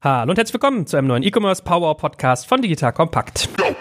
Hallo und herzlich willkommen zu einem neuen E-Commerce Power Podcast von Digital Kompakt. Go.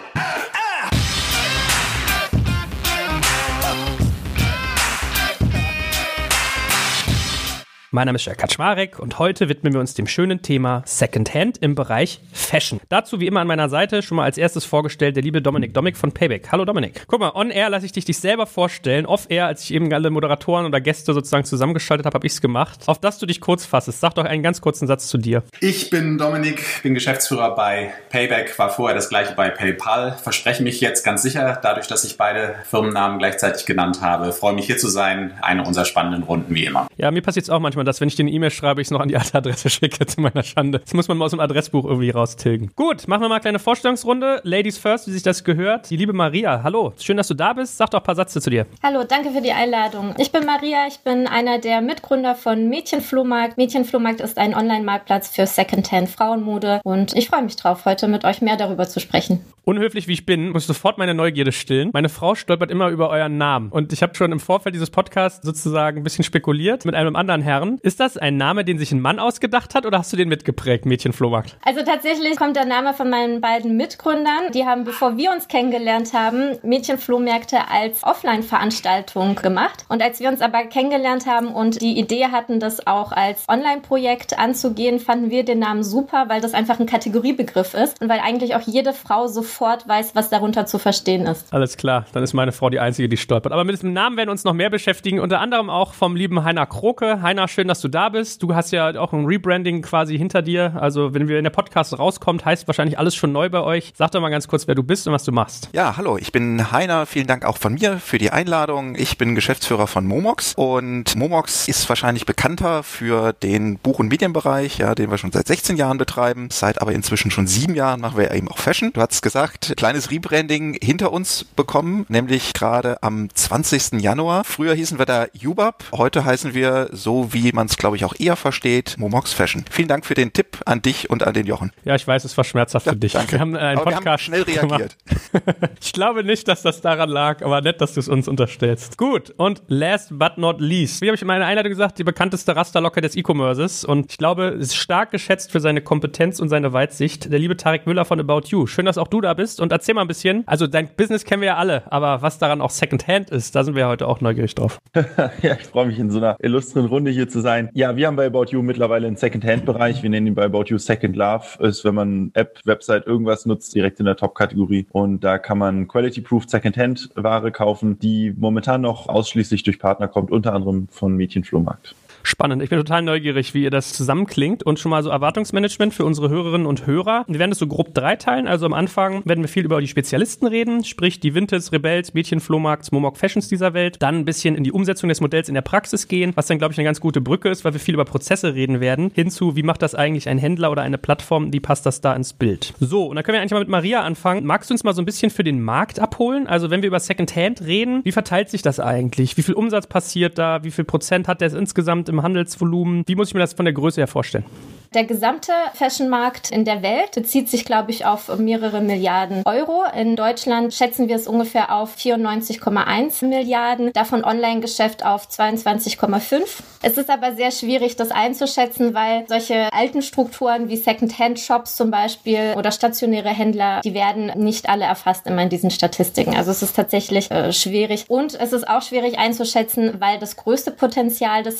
Mein Name ist Jörg Kaczmarek und heute widmen wir uns dem schönen Thema Secondhand im Bereich Fashion. Dazu wie immer an meiner Seite schon mal als erstes vorgestellt der liebe Dominik Domik von Payback. Hallo Dominik. Guck mal, on air lasse ich dich dich selber vorstellen. Off air, als ich eben alle Moderatoren oder Gäste sozusagen zusammengeschaltet habe, habe ich es gemacht. Auf dass du dich kurz fassest. Sag doch einen ganz kurzen Satz zu dir. Ich bin Dominik, bin Geschäftsführer bei Payback, war vorher das gleiche bei PayPal. Verspreche mich jetzt ganz sicher, dadurch, dass ich beide Firmennamen gleichzeitig genannt habe. Freue mich hier zu sein. Eine unserer spannenden Runden wie immer. Ja, mir passiert es auch manchmal manchmal, dass wenn ich dir eine E-Mail schreibe, ich es noch an die alte Adresse schicke, zu meiner Schande. Das muss man mal aus dem Adressbuch irgendwie raustilgen. Gut, machen wir mal eine kleine Vorstellungsrunde. Ladies first, wie sich das gehört. Die liebe Maria, hallo. Schön, dass du da bist. Sag doch ein paar Sätze zu dir. Hallo, danke für die Einladung. Ich bin Maria, ich bin einer der Mitgründer von Mädchenflohmarkt. Mädchenflohmarkt ist ein Online-Marktplatz für Secondhand Frauenmode und ich freue mich drauf, heute mit euch mehr darüber zu sprechen. Unhöflich wie ich bin, muss ich sofort meine Neugierde stillen. Meine Frau stolpert immer über euren Namen und ich habe schon im Vorfeld dieses Podcasts sozusagen ein bisschen spekuliert mit einem anderen Herrn. Ist das ein Name, den sich ein Mann ausgedacht hat oder hast du den mitgeprägt, Mädchenflohmarkt? Also tatsächlich kommt der Name von meinen beiden Mitgründern. Die haben, bevor wir uns kennengelernt haben, Mädchenflohmärkte als Offline-Veranstaltung gemacht. Und als wir uns aber kennengelernt haben und die Idee hatten, das auch als Online-Projekt anzugehen, fanden wir den Namen super, weil das einfach ein Kategoriebegriff ist und weil eigentlich auch jede Frau sofort weiß, was darunter zu verstehen ist. Alles klar, dann ist meine Frau die Einzige, die stolpert. Aber mit diesem Namen werden wir uns noch mehr beschäftigen, unter anderem auch vom lieben Heiner Kroke. Heiner, schön, dass du da bist. Du hast ja auch ein Rebranding quasi hinter dir. Also, wenn wir in der Podcast rauskommt, heißt wahrscheinlich alles schon neu bei euch. Sag doch mal ganz kurz, wer du bist und was du machst. Ja, hallo, ich bin Heiner. Vielen Dank auch von mir für die Einladung. Ich bin Geschäftsführer von Momox und Momox ist wahrscheinlich bekannter für den Buch- und Medienbereich, ja, den wir schon seit 16 Jahren betreiben. Seit aber inzwischen schon sieben Jahren machen wir eben auch Fashion. Du hast gesagt, kleines Rebranding hinter uns bekommen, nämlich gerade am 20. Januar. Früher hießen wir da Jubab, heute heißen wir so, wie man es glaube ich auch eher versteht, Momox Fashion. Vielen Dank für den Tipp an dich und an den Jochen. Ja, ich weiß, es war schmerzhaft ja, für dich. Danke. Wir haben äh, einen aber Podcast wir haben schnell reagiert. ich glaube nicht, dass das daran lag, aber nett, dass du es uns unterstellst. Gut, und last but not least, wie habe ich in meiner Einleitung gesagt, die bekannteste Rasterlocke des E-Commerces und ich glaube, ist stark geschätzt für seine Kompetenz und seine Weitsicht, der liebe Tarek Müller von About You. Schön, dass auch du da bist und erzähl mal ein bisschen, also dein Business kennen wir ja alle, aber was daran auch Secondhand ist, da sind wir ja heute auch neugierig drauf. ja, ich freue mich in so einer illustren Runde hier zu sein. Ja, wir haben bei About You mittlerweile einen Second-Hand-Bereich. Wir nennen ihn bei About You Second Love. Ist, wenn man App, Website, irgendwas nutzt, direkt in der Top-Kategorie. Und da kann man Quality-Proof Second-Hand-Ware kaufen, die momentan noch ausschließlich durch Partner kommt, unter anderem von Mädchenflohmarkt. Spannend. Ich bin total neugierig, wie ihr das zusammenklingt und schon mal so Erwartungsmanagement für unsere Hörerinnen und Hörer. Wir werden das so grob dreiteilen. Also am Anfang werden wir viel über die Spezialisten reden, sprich die Vintes, Rebels, Mädchenflohmarkts, Momok Fashions dieser Welt. Dann ein bisschen in die Umsetzung des Modells in der Praxis gehen, was dann, glaube ich, eine ganz gute Brücke ist, weil wir viel über Prozesse reden werden, hinzu, wie macht das eigentlich ein Händler oder eine Plattform, wie passt das da ins Bild. So, und dann können wir eigentlich mal mit Maria anfangen. Magst du uns mal so ein bisschen für den Markt abholen? Also wenn wir über Secondhand reden, wie verteilt sich das eigentlich? Wie viel Umsatz passiert da? Wie viel Prozent hat der insgesamt im im Handelsvolumen? Wie muss ich mir das von der Größe her vorstellen? Der gesamte Fashionmarkt in der Welt bezieht sich, glaube ich, auf mehrere Milliarden Euro. In Deutschland schätzen wir es ungefähr auf 94,1 Milliarden, davon Online-Geschäft auf 22,5. Es ist aber sehr schwierig, das einzuschätzen, weil solche alten Strukturen wie Second-Hand-Shops zum Beispiel oder stationäre Händler, die werden nicht alle erfasst immer in diesen Statistiken. Also es ist tatsächlich äh, schwierig. Und es ist auch schwierig einzuschätzen, weil das größte Potenzial des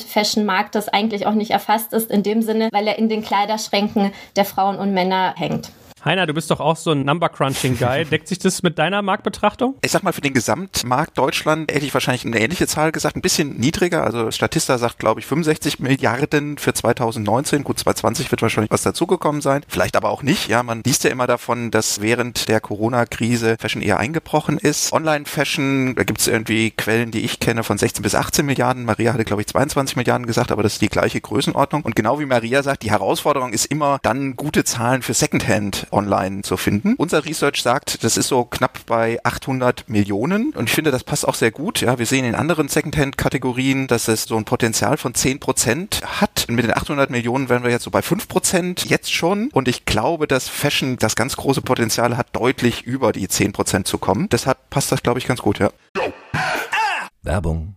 Second-Hand-Fashion-Marktes eigentlich auch nicht erfasst ist, in dem Sinne, weil er in den Kleiderschränken der Frauen und Männer hängt. Heiner, du bist doch auch so ein Number-Crunching-Guy. Deckt sich das mit deiner Marktbetrachtung? Ich sag mal, für den Gesamtmarkt Deutschland hätte ich wahrscheinlich eine ähnliche Zahl gesagt, ein bisschen niedriger. Also Statista sagt, glaube ich, 65 Milliarden für 2019. Gut, 2020 wird wahrscheinlich was dazugekommen sein. Vielleicht aber auch nicht. Ja, man liest ja immer davon, dass während der Corona-Krise Fashion eher eingebrochen ist. Online-Fashion, da gibt es irgendwie Quellen, die ich kenne, von 16 bis 18 Milliarden. Maria hatte, glaube ich, 22 Milliarden gesagt, aber das ist die gleiche Größenordnung. Und genau wie Maria sagt, die Herausforderung ist immer dann gute Zahlen für Secondhand online zu finden. Unser Research sagt, das ist so knapp bei 800 Millionen und ich finde, das passt auch sehr gut. Ja, wir sehen in anderen Secondhand-Kategorien, dass es so ein Potenzial von 10 Prozent hat. Und mit den 800 Millionen wären wir jetzt so bei 5 Prozent jetzt schon und ich glaube, dass Fashion das ganz große Potenzial hat, deutlich über die 10 Prozent zu kommen. Deshalb passt das, glaube ich, ganz gut, ja. Werbung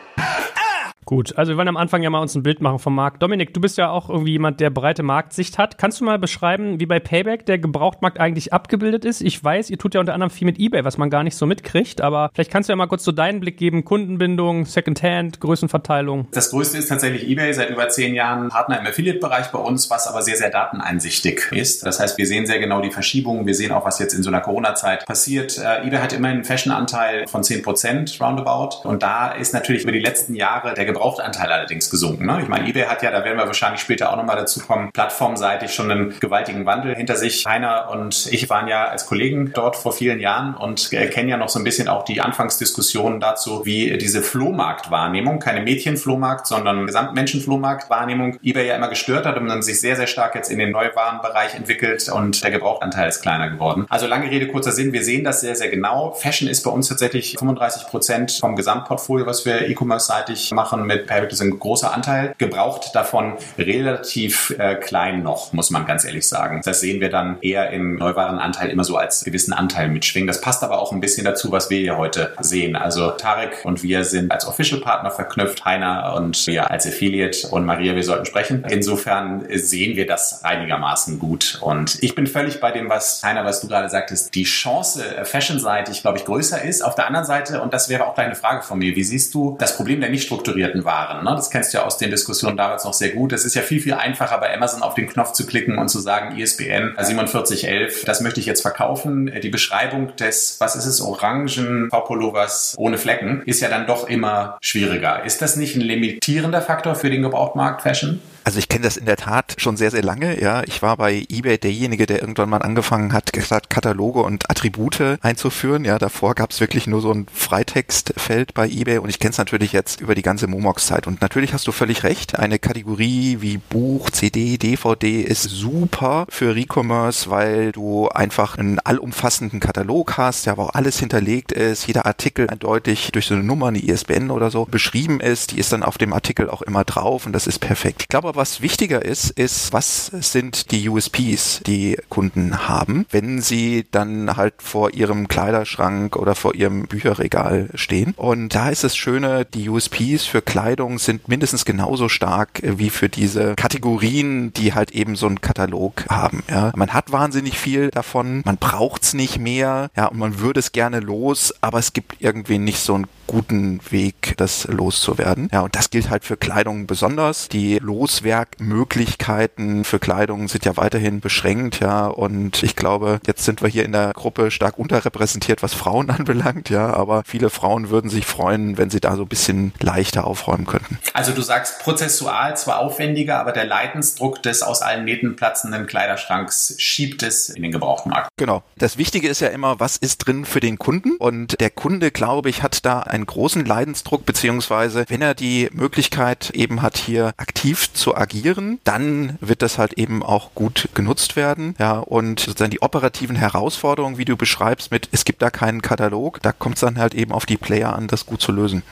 Gut, also wir wollen am Anfang ja mal uns ein Bild machen vom Markt. Dominik, du bist ja auch irgendwie jemand, der breite Marktsicht hat. Kannst du mal beschreiben, wie bei Payback der Gebrauchtmarkt eigentlich abgebildet ist? Ich weiß, ihr tut ja unter anderem viel mit eBay, was man gar nicht so mitkriegt, aber vielleicht kannst du ja mal kurz so deinen Blick geben. Kundenbindung, Secondhand, Größenverteilung. Das größte ist tatsächlich eBay, seit über zehn Jahren Partner im Affiliate-Bereich bei uns, was aber sehr, sehr dateneinsichtig ist. Das heißt, wir sehen sehr genau die Verschiebungen. Wir sehen auch, was jetzt in so einer Corona-Zeit passiert. Äh, eBay hat immerhin einen Fashion-Anteil von 10 Prozent roundabout. Und da ist natürlich über die letzten Jahre der Gebrauchtanteil allerdings gesunken. Ne? Ich meine, eBay hat ja, da werden wir wahrscheinlich später auch nochmal dazu kommen, plattformseitig schon einen gewaltigen Wandel hinter sich. Heiner und ich waren ja als Kollegen dort vor vielen Jahren und kennen ja noch so ein bisschen auch die Anfangsdiskussionen dazu, wie diese Flohmarktwahrnehmung, keine Mädchenflohmarkt, sondern Gesamtmenschenflohmarktwahrnehmung eBay ja immer gestört hat und dann sich sehr, sehr stark jetzt in den Neuwarenbereich entwickelt und der Gebrauchtanteil ist kleiner geworden. Also lange Rede, kurzer Sinn, wir sehen das sehr, sehr genau. Fashion ist bei uns tatsächlich 35 Prozent vom Gesamtportfolio, was wir E-Commerce-seitig machen mit Payback. Das ist ein großer Anteil. Gebraucht davon relativ äh, klein noch, muss man ganz ehrlich sagen. Das sehen wir dann eher im Neuwarenanteil immer so als gewissen Anteil mitschwingen. Das passt aber auch ein bisschen dazu, was wir hier heute sehen. Also Tarek und wir sind als Official-Partner verknüpft, Heiner und wir als Affiliate und Maria, wir sollten sprechen. Insofern sehen wir das einigermaßen gut. Und ich bin völlig bei dem, was Heiner, was du gerade sagtest, die Chance äh, fashion-seitig, glaube ich, größer ist. Auf der anderen Seite, und das wäre auch deine Frage von mir, wie siehst du das Problem der nicht strukturierten Waren? Ne? Das kennst du ja aus den Diskussionen damals noch sehr gut. Es ist ja viel, viel einfacher, bei Amazon auf den Knopf zu klicken und zu sagen, ISBN 4711, das möchte ich jetzt verkaufen. Die Beschreibung des, was ist es, orangen V-Pullovers ohne Flecken, ist ja dann doch immer schwieriger. Ist das nicht ein limitierender Faktor für den Gebrauchtmarkt Fashion? Also ich kenne das in der Tat schon sehr, sehr lange. Ja, ich war bei eBay derjenige, der irgendwann mal angefangen hat, gesagt, Kataloge und Attribute einzuführen. Ja, davor gab es wirklich nur so ein Freitextfeld bei eBay und ich kenne es natürlich jetzt über die ganze Momox-Zeit. Und natürlich hast du völlig recht. Eine Kategorie wie Buch, CD, DVD ist super für Recommerce, weil du einfach einen allumfassenden Katalog hast, ja, wo auch alles hinterlegt ist, jeder Artikel eindeutig durch so eine Nummer, eine ISBN oder so beschrieben ist. Die ist dann auf dem Artikel auch immer drauf und das ist perfekt. Ich glaube aber, was wichtiger ist, ist, was sind die USPs, die Kunden haben, wenn sie dann halt vor ihrem Kleiderschrank oder vor ihrem Bücherregal stehen. Und da ist das Schöne, die USPs für Kleidung sind mindestens genauso stark wie für diese Kategorien, die halt eben so einen Katalog haben. Ja. Man hat wahnsinnig viel davon, man braucht's nicht mehr, ja, und man würde es gerne los, aber es gibt irgendwie nicht so einen guten Weg, das loszuwerden. Ja, und das gilt halt für Kleidung besonders. Die Loswerkmöglichkeiten für Kleidung sind ja weiterhin beschränkt, ja, und ich glaube, jetzt sind wir hier in der Gruppe stark unterrepräsentiert, was Frauen anbelangt, ja, aber viele Frauen würden sich freuen, wenn sie da so ein bisschen leichter aufräumen könnten. Also du sagst prozessual zwar aufwendiger, aber der Leidensdruck des aus allen Nähten platzenden Kleiderschranks schiebt es in den Gebrauchtmarkt. Genau. Das Wichtige ist ja immer, was ist drin für den Kunden? Und der Kunde, glaube ich, hat da ein einen großen Leidensdruck, beziehungsweise wenn er die Möglichkeit eben hat, hier aktiv zu agieren, dann wird das halt eben auch gut genutzt werden. Ja, und sozusagen die operativen Herausforderungen, wie du beschreibst, mit es gibt da keinen Katalog, da kommt es dann halt eben auf die Player an, das gut zu lösen.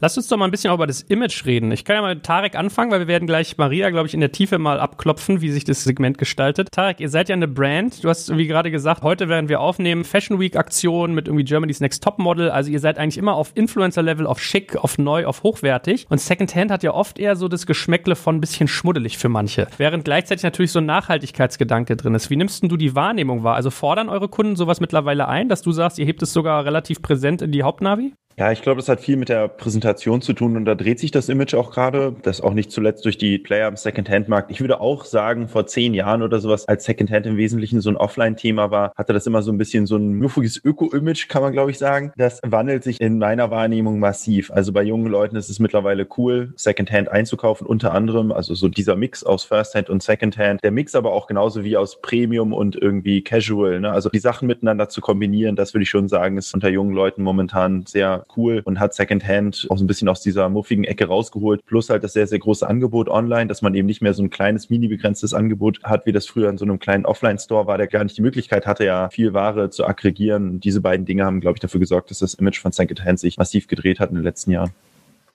Lass uns doch mal ein bisschen auch über das Image reden. Ich kann ja mal mit Tarek anfangen, weil wir werden gleich Maria, glaube ich, in der Tiefe mal abklopfen, wie sich das Segment gestaltet. Tarek, ihr seid ja eine Brand. Du hast, wie gerade gesagt, heute werden wir aufnehmen Fashion Week Aktion mit irgendwie Germany's Next Top Model. Also ihr seid eigentlich immer auf Influencer-Level, auf schick, auf neu, auf hochwertig. Und Secondhand hat ja oft eher so das Geschmäckle von ein bisschen schmuddelig für manche. Während gleichzeitig natürlich so ein Nachhaltigkeitsgedanke drin ist. Wie nimmst du die Wahrnehmung wahr? Also fordern eure Kunden sowas mittlerweile ein, dass du sagst, ihr hebt es sogar relativ präsent in die Hauptnavi? Ja, ich glaube, das hat viel mit der Präsentation zu tun und da dreht sich das Image auch gerade. Das auch nicht zuletzt durch die Player im Secondhand-Markt. Ich würde auch sagen, vor zehn Jahren oder sowas, als Secondhand im Wesentlichen so ein Offline-Thema war, hatte das immer so ein bisschen so ein muffiges Öko-Image, kann man glaube ich sagen. Das wandelt sich in meiner Wahrnehmung massiv. Also bei jungen Leuten ist es mittlerweile cool, Secondhand einzukaufen, unter anderem, also so dieser Mix aus Firsthand und Secondhand. Der Mix aber auch genauso wie aus Premium und irgendwie Casual. Ne? Also die Sachen miteinander zu kombinieren, das würde ich schon sagen, ist unter jungen Leuten momentan sehr cool und hat Secondhand auch so ein bisschen aus dieser muffigen Ecke rausgeholt. Plus halt das sehr, sehr große Angebot online, dass man eben nicht mehr so ein kleines, mini begrenztes Angebot hat, wie das früher in so einem kleinen Offline-Store war, der gar nicht die Möglichkeit hatte, ja viel Ware zu aggregieren. Diese beiden Dinge haben, glaube ich, dafür gesorgt, dass das Image von Secondhand sich massiv gedreht hat in den letzten Jahren.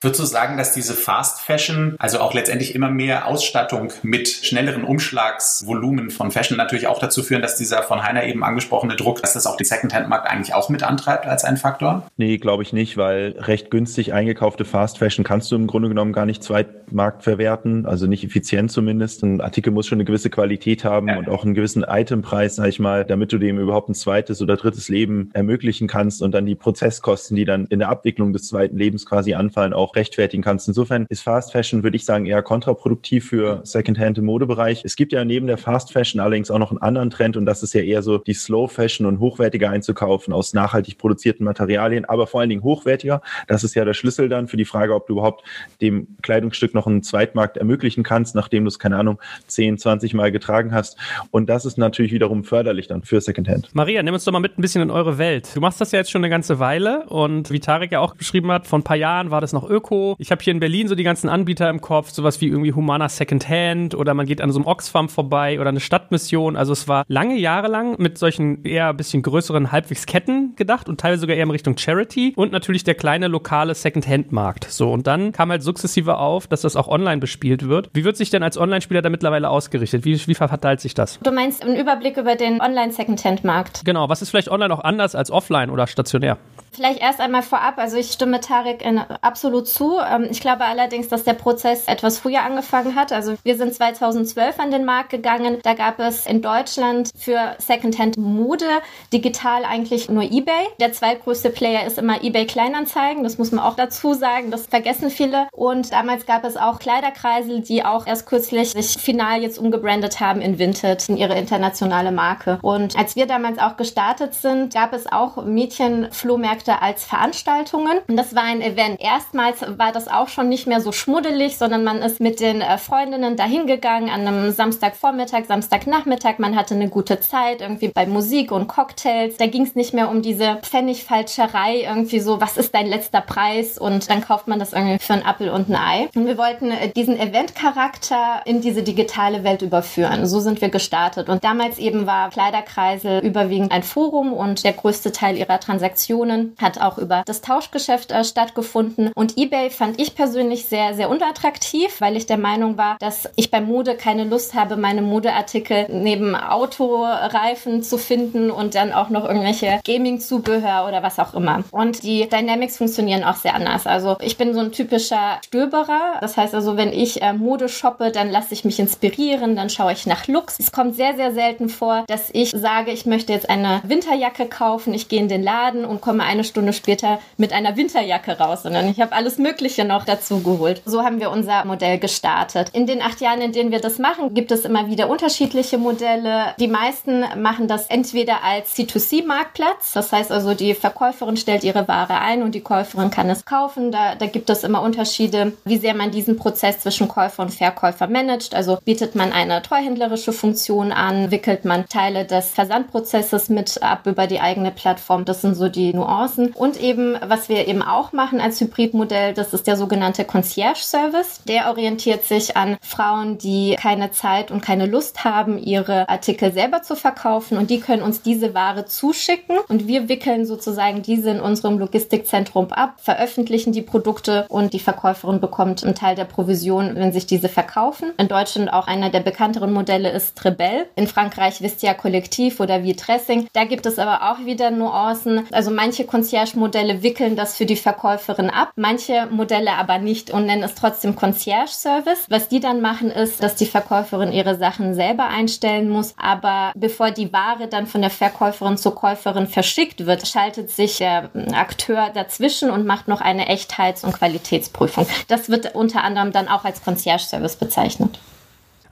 Würdest du sagen, dass diese Fast Fashion, also auch letztendlich immer mehr Ausstattung mit schnelleren Umschlagsvolumen von Fashion natürlich auch dazu führen, dass dieser von Heiner eben angesprochene Druck, dass das auch den Secondhand-Markt eigentlich auch mit antreibt als ein Faktor? Nee, glaube ich nicht, weil recht günstig eingekaufte Fast Fashion kannst du im Grunde genommen gar nicht Zweitmarkt verwerten, also nicht effizient zumindest. Ein Artikel muss schon eine gewisse Qualität haben ja. und auch einen gewissen Itempreis, sag ich mal, damit du dem überhaupt ein zweites oder drittes Leben ermöglichen kannst und dann die Prozesskosten, die dann in der Abwicklung des zweiten Lebens quasi anfallen, auch rechtfertigen kannst. Insofern ist Fast Fashion, würde ich sagen, eher kontraproduktiv für Secondhand im Modebereich. Es gibt ja neben der Fast Fashion allerdings auch noch einen anderen Trend und das ist ja eher so die Slow Fashion und hochwertiger einzukaufen aus nachhaltig produzierten Materialien, aber vor allen Dingen hochwertiger. Das ist ja der Schlüssel dann für die Frage, ob du überhaupt dem Kleidungsstück noch einen Zweitmarkt ermöglichen kannst, nachdem du es, keine Ahnung, 10, 20 Mal getragen hast. Und das ist natürlich wiederum förderlich dann für Secondhand. Maria, nimm uns doch mal mit ein bisschen in eure Welt. Du machst das ja jetzt schon eine ganze Weile und wie Tarek ja auch beschrieben hat, vor ein paar Jahren war das noch Öko. Ich habe hier in Berlin so die ganzen Anbieter im Kopf, sowas wie irgendwie Humana Secondhand oder man geht an so einem Oxfam vorbei oder eine Stadtmission. Also es war lange Jahre lang mit solchen eher ein bisschen größeren halbwegs Ketten gedacht und teilweise sogar eher in Richtung Charity und natürlich der kleine lokale Secondhand-Markt. So und dann kam halt sukzessive auf, dass das auch online bespielt wird. Wie wird sich denn als Online-Spieler da mittlerweile ausgerichtet? Wie, wie verteilt sich das? Du meinst einen Überblick über den Online-Secondhand-Markt? Genau. Was ist vielleicht online auch anders als offline oder stationär? Vielleicht erst einmal vorab, also ich stimme Tarek absolut zu. Ähm, ich glaube allerdings, dass der Prozess etwas früher angefangen hat. Also wir sind 2012 an den Markt gegangen. Da gab es in Deutschland für Secondhand Mode digital eigentlich nur eBay. Der zweitgrößte Player ist immer eBay Kleinanzeigen. Das muss man auch dazu sagen. Das vergessen viele. Und damals gab es auch Kleiderkreisel, die auch erst kürzlich sich final jetzt umgebrandet haben in Vinted, in ihre internationale Marke. Und als wir damals auch gestartet sind, gab es auch Mädchenflohmärkte Projekte als Veranstaltungen. Und das war ein Event. Erstmals war das auch schon nicht mehr so schmuddelig, sondern man ist mit den äh, Freundinnen dahin gegangen an einem Samstagvormittag, Samstagnachmittag. Man hatte eine gute Zeit irgendwie bei Musik und Cocktails. Da ging es nicht mehr um diese Pfennigfalscherei irgendwie so, was ist dein letzter Preis? Und dann kauft man das irgendwie für einen Apfel und ein Ei. Und wir wollten äh, diesen Eventcharakter in diese digitale Welt überführen. So sind wir gestartet. Und damals eben war Kleiderkreisel überwiegend ein Forum und der größte Teil ihrer Transaktionen hat auch über das Tauschgeschäft äh, stattgefunden. Und eBay fand ich persönlich sehr, sehr unattraktiv, weil ich der Meinung war, dass ich bei Mode keine Lust habe, meine Modeartikel neben Autoreifen zu finden und dann auch noch irgendwelche Gaming-Zubehör oder was auch immer. Und die Dynamics funktionieren auch sehr anders. Also ich bin so ein typischer Stöberer. Das heißt also, wenn ich äh, Mode shoppe, dann lasse ich mich inspirieren, dann schaue ich nach Looks. Es kommt sehr, sehr selten vor, dass ich sage, ich möchte jetzt eine Winterjacke kaufen. Ich gehe in den Laden und komme eine Stunde später mit einer Winterjacke raus, sondern ich habe alles Mögliche noch dazu geholt. So haben wir unser Modell gestartet. In den acht Jahren, in denen wir das machen, gibt es immer wieder unterschiedliche Modelle. Die meisten machen das entweder als C2C-Marktplatz, das heißt also, die Verkäuferin stellt ihre Ware ein und die Käuferin kann es kaufen. Da, da gibt es immer Unterschiede, wie sehr man diesen Prozess zwischen Käufer und Verkäufer managt. Also bietet man eine treuhändlerische Funktion an, wickelt man Teile des Versandprozesses mit ab über die eigene Plattform. Das sind so die Nuancen Nuancen. Und eben, was wir eben auch machen als Hybridmodell, das ist der sogenannte Concierge-Service. Der orientiert sich an Frauen, die keine Zeit und keine Lust haben, ihre Artikel selber zu verkaufen. Und die können uns diese Ware zuschicken. Und wir wickeln sozusagen diese in unserem Logistikzentrum ab, veröffentlichen die Produkte und die Verkäuferin bekommt einen Teil der Provision, wenn sich diese verkaufen. In Deutschland auch einer der bekannteren Modelle ist Trebel. In Frankreich Vistia Kollektiv oder Vitressing. Da gibt es aber auch wieder Nuancen. Also manche Concierge-Modelle wickeln das für die Verkäuferin ab, manche Modelle aber nicht und nennen es trotzdem Concierge-Service. Was die dann machen, ist, dass die Verkäuferin ihre Sachen selber einstellen muss, aber bevor die Ware dann von der Verkäuferin zur Käuferin verschickt wird, schaltet sich der Akteur dazwischen und macht noch eine Echtheits- und Qualitätsprüfung. Das wird unter anderem dann auch als Concierge-Service bezeichnet.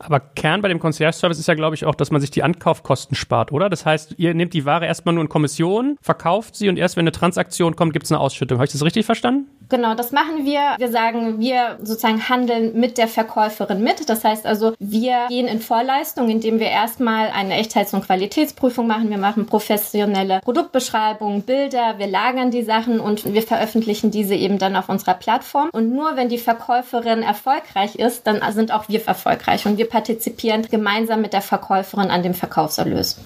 Aber Kern bei dem Concierge-Service ist ja, glaube ich, auch, dass man sich die Ankaufkosten spart, oder? Das heißt, ihr nehmt die Ware erstmal nur in Kommission, verkauft sie und erst wenn eine Transaktion kommt, gibt es eine Ausschüttung. Habe ich das richtig verstanden? Genau, das machen wir. Wir sagen, wir sozusagen handeln mit der Verkäuferin mit. Das heißt also, wir gehen in Vorleistung, indem wir erstmal eine Echtheits- und Qualitätsprüfung machen. Wir machen professionelle Produktbeschreibungen, Bilder, wir lagern die Sachen und wir veröffentlichen diese eben dann auf unserer Plattform. Und nur wenn die Verkäuferin erfolgreich ist, dann sind auch wir erfolgreich und wir partizipieren gemeinsam mit der Verkäuferin an dem Verkaufserlös.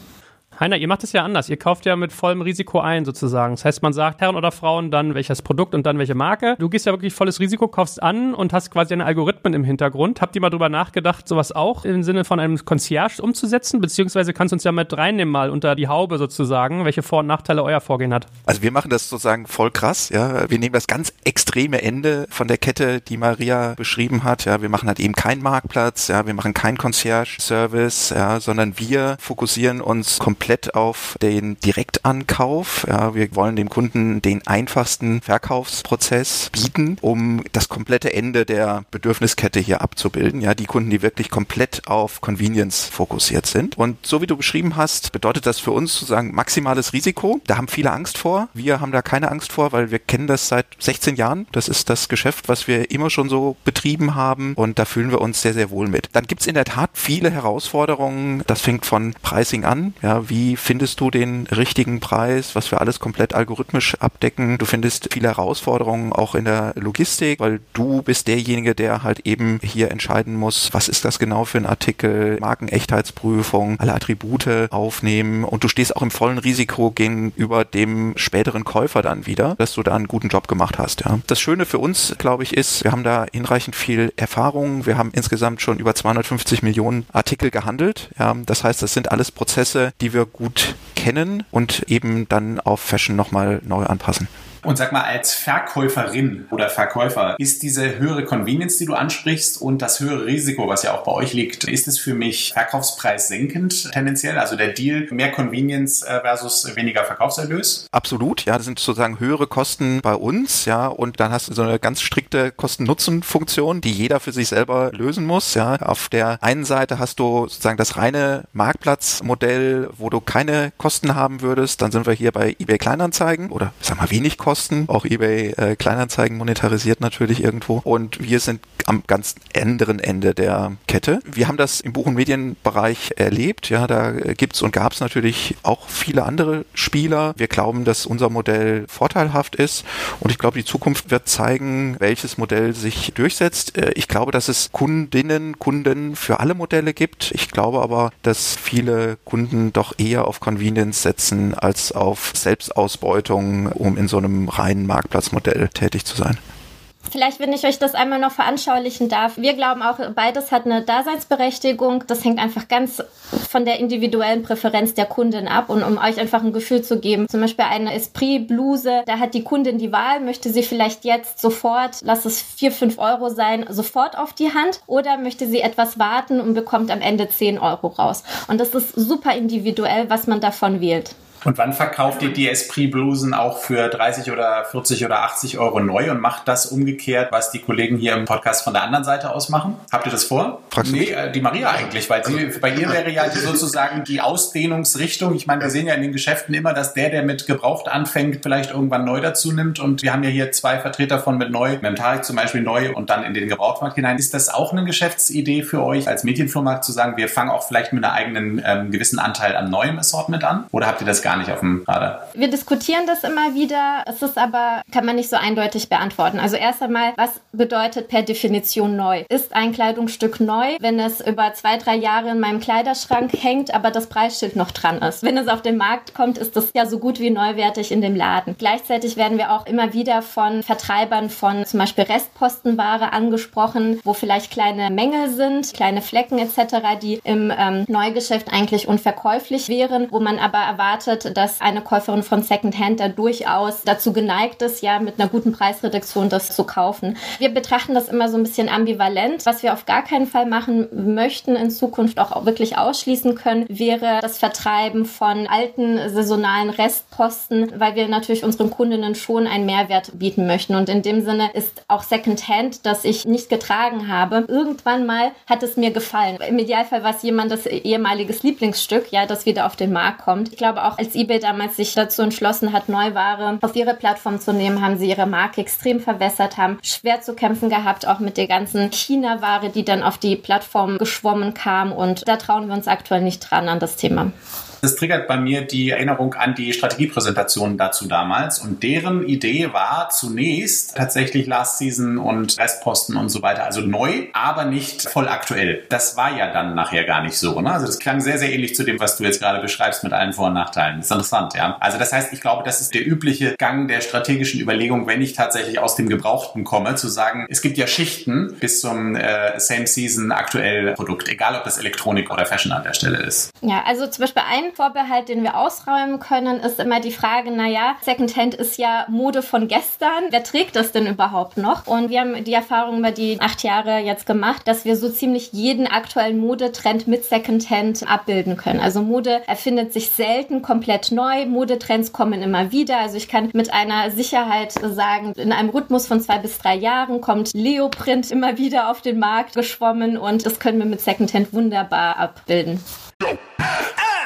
Heiner, ihr macht es ja anders. Ihr kauft ja mit vollem Risiko ein, sozusagen. Das heißt, man sagt Herren oder Frauen dann welches Produkt und dann welche Marke. Du gehst ja wirklich volles Risiko, kaufst an und hast quasi eine Algorithmen im Hintergrund. Habt ihr mal drüber nachgedacht, sowas auch im Sinne von einem Concierge umzusetzen? Beziehungsweise kannst du uns ja mit reinnehmen mal unter die Haube sozusagen, welche Vor- und Nachteile euer Vorgehen hat. Also wir machen das sozusagen voll krass, ja. Wir nehmen das ganz extreme Ende von der Kette, die Maria beschrieben hat. Ja, wir machen halt eben keinen Marktplatz, ja, wir machen keinen Concierge-Service, ja, sondern wir fokussieren uns komplett komplett auf den Direktankauf. Ja, wir wollen dem Kunden den einfachsten Verkaufsprozess bieten, um das komplette Ende der Bedürfniskette hier abzubilden. Ja, die Kunden, die wirklich komplett auf Convenience fokussiert sind. Und so wie du beschrieben hast, bedeutet das für uns sozusagen maximales Risiko. Da haben viele Angst vor. Wir haben da keine Angst vor, weil wir kennen das seit 16 Jahren. Das ist das Geschäft, was wir immer schon so betrieben haben und da fühlen wir uns sehr, sehr wohl mit. Dann gibt es in der Tat viele Herausforderungen. Das fängt von Pricing an. Ja, wie wie findest du den richtigen Preis, was wir alles komplett algorithmisch abdecken. Du findest viele Herausforderungen auch in der Logistik, weil du bist derjenige, der halt eben hier entscheiden muss, was ist das genau für ein Artikel, Markenechtheitsprüfung, alle Attribute aufnehmen und du stehst auch im vollen Risiko gegenüber dem späteren Käufer dann wieder, dass du da einen guten Job gemacht hast. Ja. Das Schöne für uns, glaube ich, ist, wir haben da hinreichend viel Erfahrung. Wir haben insgesamt schon über 250 Millionen Artikel gehandelt. Ja. Das heißt, das sind alles Prozesse, die wir gut kennen und eben dann auf Fashion nochmal neu anpassen. Und sag mal, als Verkäuferin oder Verkäufer, ist diese höhere Convenience, die du ansprichst und das höhere Risiko, was ja auch bei euch liegt, ist es für mich Verkaufspreis senkend tendenziell? Also der Deal mehr Convenience äh, versus weniger Verkaufserlös? Absolut, ja, das sind sozusagen höhere Kosten bei uns, ja, und dann hast du so eine ganz strikte Kosten-Nutzen-Funktion, die jeder für sich selber lösen muss, ja. Auf der einen Seite hast du sozusagen das reine Marktplatzmodell, wo du keine Kosten haben würdest, dann sind wir hier bei eBay Kleinanzeigen oder sag mal wenig Kosten Kosten. Auch eBay äh, Kleinanzeigen monetarisiert natürlich irgendwo. Und wir sind am ganz anderen Ende der Kette. Wir haben das im Buch- und Medienbereich erlebt. Ja, da gibt's und gab's natürlich auch viele andere Spieler. Wir glauben, dass unser Modell vorteilhaft ist. Und ich glaube, die Zukunft wird zeigen, welches Modell sich durchsetzt. Äh, ich glaube, dass es Kundinnen, Kunden für alle Modelle gibt. Ich glaube aber, dass viele Kunden doch eher auf Convenience setzen als auf Selbstausbeutung, um in so einem reinen Marktplatzmodell tätig zu sein. Vielleicht, wenn ich euch das einmal noch veranschaulichen darf. Wir glauben auch, beides hat eine Daseinsberechtigung. Das hängt einfach ganz von der individuellen Präferenz der Kundin ab. Und um euch einfach ein Gefühl zu geben, zum Beispiel eine Esprit-Bluse, da hat die Kundin die Wahl, möchte sie vielleicht jetzt sofort, lass es 4, 5 Euro sein, sofort auf die Hand oder möchte sie etwas warten und bekommt am Ende 10 Euro raus. Und das ist super individuell, was man davon wählt. Und wann verkauft ihr die Esprit-Blusen auch für 30 oder 40 oder 80 Euro neu und macht das umgekehrt, was die Kollegen hier im Podcast von der anderen Seite aus machen? Habt ihr das vor? Fragst nee, äh, die Maria eigentlich, weil sie, bei ihr wäre ja sozusagen die Ausdehnungsrichtung. Ich meine, wir sehen ja in den Geschäften immer, dass der, der mit gebraucht anfängt, vielleicht irgendwann neu dazu nimmt. Und wir haben ja hier zwei Vertreter von mit neu, mit dem Tarek zum Beispiel neu und dann in den Gebrauchtmarkt hinein. Ist das auch eine Geschäftsidee für euch als Medienfirma zu sagen, wir fangen auch vielleicht mit einem eigenen ähm, gewissen Anteil an neuem Assortment an? Oder habt ihr das gar gar nicht auf dem Radar. Wir diskutieren das immer wieder. Es ist aber, kann man nicht so eindeutig beantworten. Also erst einmal, was bedeutet per Definition neu? Ist ein Kleidungsstück neu, wenn es über zwei, drei Jahre in meinem Kleiderschrank hängt, aber das Preisschild noch dran ist? Wenn es auf den Markt kommt, ist das ja so gut wie neuwertig in dem Laden. Gleichzeitig werden wir auch immer wieder von Vertreibern von zum Beispiel Restpostenware angesprochen, wo vielleicht kleine Mängel sind, kleine Flecken etc., die im ähm, Neugeschäft eigentlich unverkäuflich wären, wo man aber erwartet, bedeutet, dass eine Käuferin von Secondhand da durchaus dazu geneigt ist, ja, mit einer guten Preisreduktion das zu kaufen. Wir betrachten das immer so ein bisschen ambivalent. Was wir auf gar keinen Fall machen möchten in Zukunft auch wirklich ausschließen können, wäre das Vertreiben von alten saisonalen Restposten, weil wir natürlich unseren Kundinnen schon einen Mehrwert bieten möchten. Und in dem Sinne ist auch Secondhand, das ich nicht getragen habe, irgendwann mal hat es mir gefallen. Im Idealfall war es jemandes ehemaliges Lieblingsstück, ja, das wieder auf den Markt kommt. Ich glaube auch, als eBay damals sich dazu entschlossen hat, Neuware auf ihre Plattform zu nehmen, haben sie ihre Marke extrem verwässert, haben schwer zu kämpfen gehabt, auch mit der ganzen China-Ware, die dann auf die Plattform geschwommen kam. Und da trauen wir uns aktuell nicht dran an das Thema. Das triggert bei mir die Erinnerung an die Strategiepräsentation dazu damals. Und deren Idee war zunächst tatsächlich Last Season und Restposten und so weiter, also neu, aber nicht voll aktuell. Das war ja dann nachher gar nicht so. Ne? Also das klang sehr, sehr ähnlich zu dem, was du jetzt gerade beschreibst mit allen Vor- und Nachteilen. Das ist interessant, ja. Also das heißt, ich glaube, das ist der übliche Gang der strategischen Überlegung, wenn ich tatsächlich aus dem Gebrauchten komme, zu sagen, es gibt ja Schichten bis zum äh, Same Season aktuell Produkt, egal ob das Elektronik oder Fashion an der Stelle ist. Ja, also zum Beispiel ein Vorbehalt, den wir ausräumen können, ist immer die Frage, naja, Secondhand ist ja Mode von gestern. Wer trägt das denn überhaupt noch? Und wir haben die Erfahrung über die acht Jahre jetzt gemacht, dass wir so ziemlich jeden aktuellen Modetrend mit Secondhand abbilden können. Also Mode erfindet sich selten komplett neu. Modetrends kommen immer wieder. Also ich kann mit einer Sicherheit sagen, in einem Rhythmus von zwei bis drei Jahren kommt Leoprint immer wieder auf den Markt geschwommen und das können wir mit Secondhand wunderbar abbilden.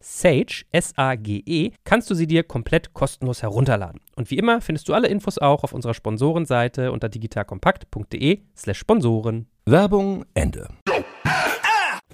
Sage, S-A-G-E, kannst du sie dir komplett kostenlos herunterladen. Und wie immer findest du alle Infos auch auf unserer Sponsorenseite unter digitalkompakt.de slash Sponsoren. Werbung Ende.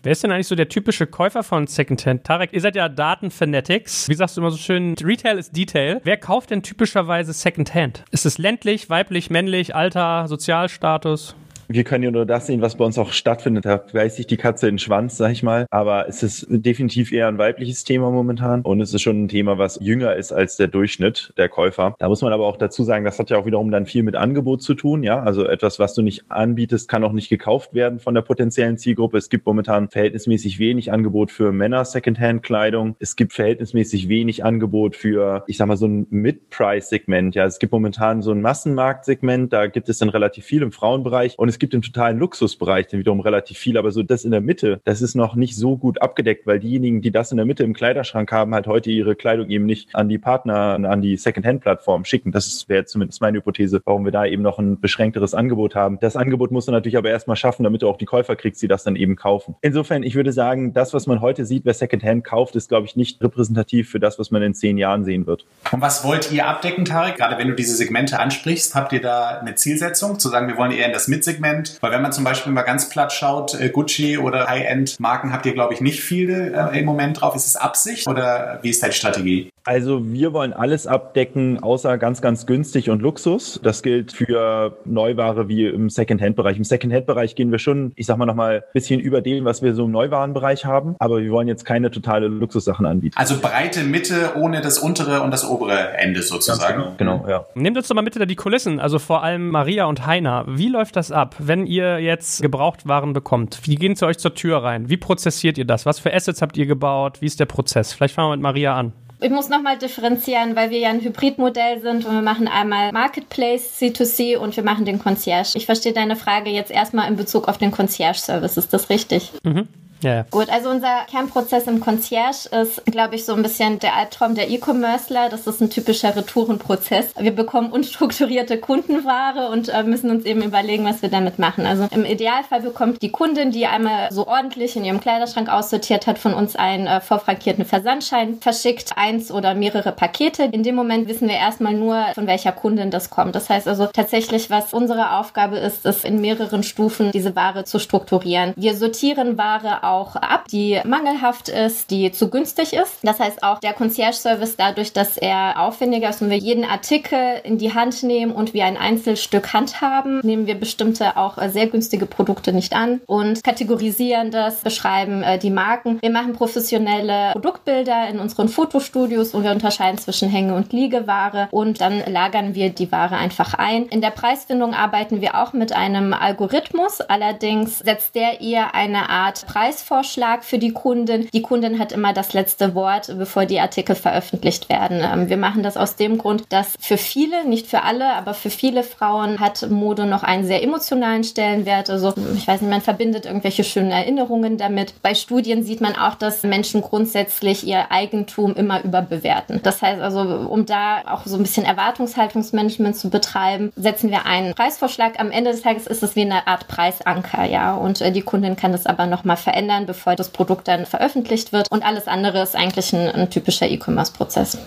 Wer ist denn eigentlich so der typische Käufer von Secondhand? Tarek, ihr seid ja Datenfanatics. Wie sagst du immer so schön, Retail ist Detail. Wer kauft denn typischerweise Secondhand? Ist es ländlich, weiblich, männlich, Alter, Sozialstatus? Wir können ja nur das sehen, was bei uns auch stattfindet. Da beißt sich die Katze in den Schwanz, sag ich mal. Aber es ist definitiv eher ein weibliches Thema momentan. Und es ist schon ein Thema, was jünger ist als der Durchschnitt der Käufer. Da muss man aber auch dazu sagen, das hat ja auch wiederum dann viel mit Angebot zu tun. Ja, also etwas, was du nicht anbietest, kann auch nicht gekauft werden von der potenziellen Zielgruppe. Es gibt momentan verhältnismäßig wenig Angebot für Männer Secondhand-Kleidung. Es gibt verhältnismäßig wenig Angebot für, ich sag mal, so ein Mid-Price-Segment. Ja, es gibt momentan so ein Massenmarkt-Segment. Da gibt es dann relativ viel im Frauenbereich. Und es gibt im totalen Luxusbereich dann wiederum relativ viel, aber so das in der Mitte, das ist noch nicht so gut abgedeckt, weil diejenigen, die das in der Mitte im Kleiderschrank haben, halt heute ihre Kleidung eben nicht an die Partner, an die Secondhand-Plattform schicken. Das wäre zumindest meine Hypothese, warum wir da eben noch ein beschränkteres Angebot haben. Das Angebot muss du natürlich aber erstmal schaffen, damit du auch die Käufer kriegst, die das dann eben kaufen. Insofern, ich würde sagen, das, was man heute sieht, wer Secondhand kauft, ist, glaube ich, nicht repräsentativ für das, was man in zehn Jahren sehen wird. Und was wollt ihr abdecken, Tarek? Gerade wenn du diese Segmente ansprichst, habt ihr da eine Zielsetzung, zu sagen, wir wollen eher in das Mid-Segment Segment. Weil wenn man zum Beispiel mal ganz platt schaut, äh, Gucci oder High-End-Marken habt ihr, glaube ich, nicht viele äh, im Moment drauf. Ist es Absicht oder wie ist die Strategie? Also wir wollen alles abdecken, außer ganz, ganz günstig und Luxus. Das gilt für Neuware wie im Second-Hand-Bereich. Im Second-Hand-Bereich gehen wir schon, ich sag mal nochmal, ein bisschen über dem, was wir so im Neuwarenbereich haben. Aber wir wollen jetzt keine totale Luxussachen anbieten. Also breite Mitte ohne das untere und das obere Ende sozusagen. Genau, genau, ja. Nehmt uns doch mal mit hinter die Kulissen, also vor allem Maria und Heiner. Wie läuft das ab, wenn ihr jetzt Gebrauchtwaren bekommt? Wie gehen sie euch zur Tür rein? Wie prozessiert ihr das? Was für Assets habt ihr gebaut? Wie ist der Prozess? Vielleicht fangen wir mit Maria an. Ich muss nochmal differenzieren, weil wir ja ein Hybridmodell sind und wir machen einmal Marketplace, C2C und wir machen den Concierge. Ich verstehe deine Frage jetzt erstmal in Bezug auf den Concierge-Service. Ist das richtig? Mhm. Ja. Gut, also unser Kernprozess im Concierge ist, glaube ich, so ein bisschen der Albtraum der E-Commercer. Das ist ein typischer Retourenprozess. Wir bekommen unstrukturierte Kundenware und äh, müssen uns eben überlegen, was wir damit machen. Also im Idealfall bekommt die Kundin, die einmal so ordentlich in ihrem Kleiderschrank aussortiert hat, von uns einen äh, vorfrankierten Versandschein verschickt, eins oder mehrere Pakete. In dem Moment wissen wir erstmal nur, von welcher Kundin das kommt. Das heißt also tatsächlich, was unsere Aufgabe ist, ist in mehreren Stufen diese Ware zu strukturieren. Wir sortieren Ware auch ab, die mangelhaft ist, die zu günstig ist. Das heißt auch der Concierge-Service dadurch, dass er aufwendiger ist und wir jeden Artikel in die Hand nehmen und wie ein Einzelstück handhaben, nehmen wir bestimmte auch äh, sehr günstige Produkte nicht an und kategorisieren das, beschreiben äh, die Marken. Wir machen professionelle Produktbilder in unseren Fotostudios und wir unterscheiden zwischen Hänge- und Liegeware und dann lagern wir die Ware einfach ein. In der Preisfindung arbeiten wir auch mit einem Algorithmus. Allerdings setzt der eher eine Art Preis Preisvorschlag für die Kundin. Die Kundin hat immer das letzte Wort, bevor die Artikel veröffentlicht werden. Ähm, wir machen das aus dem Grund, dass für viele, nicht für alle, aber für viele Frauen hat Mode noch einen sehr emotionalen Stellenwert. Also ich weiß nicht, man verbindet irgendwelche schönen Erinnerungen damit. Bei Studien sieht man auch, dass Menschen grundsätzlich ihr Eigentum immer überbewerten. Das heißt also, um da auch so ein bisschen Erwartungshaltungsmanagement zu betreiben, setzen wir einen Preisvorschlag. Am Ende des Tages ist es wie eine Art Preisanker, ja. Und äh, die Kundin kann das aber nochmal verändern ändern, bevor das Produkt dann veröffentlicht wird. Und alles andere ist eigentlich ein, ein typischer E-Commerce-Prozess.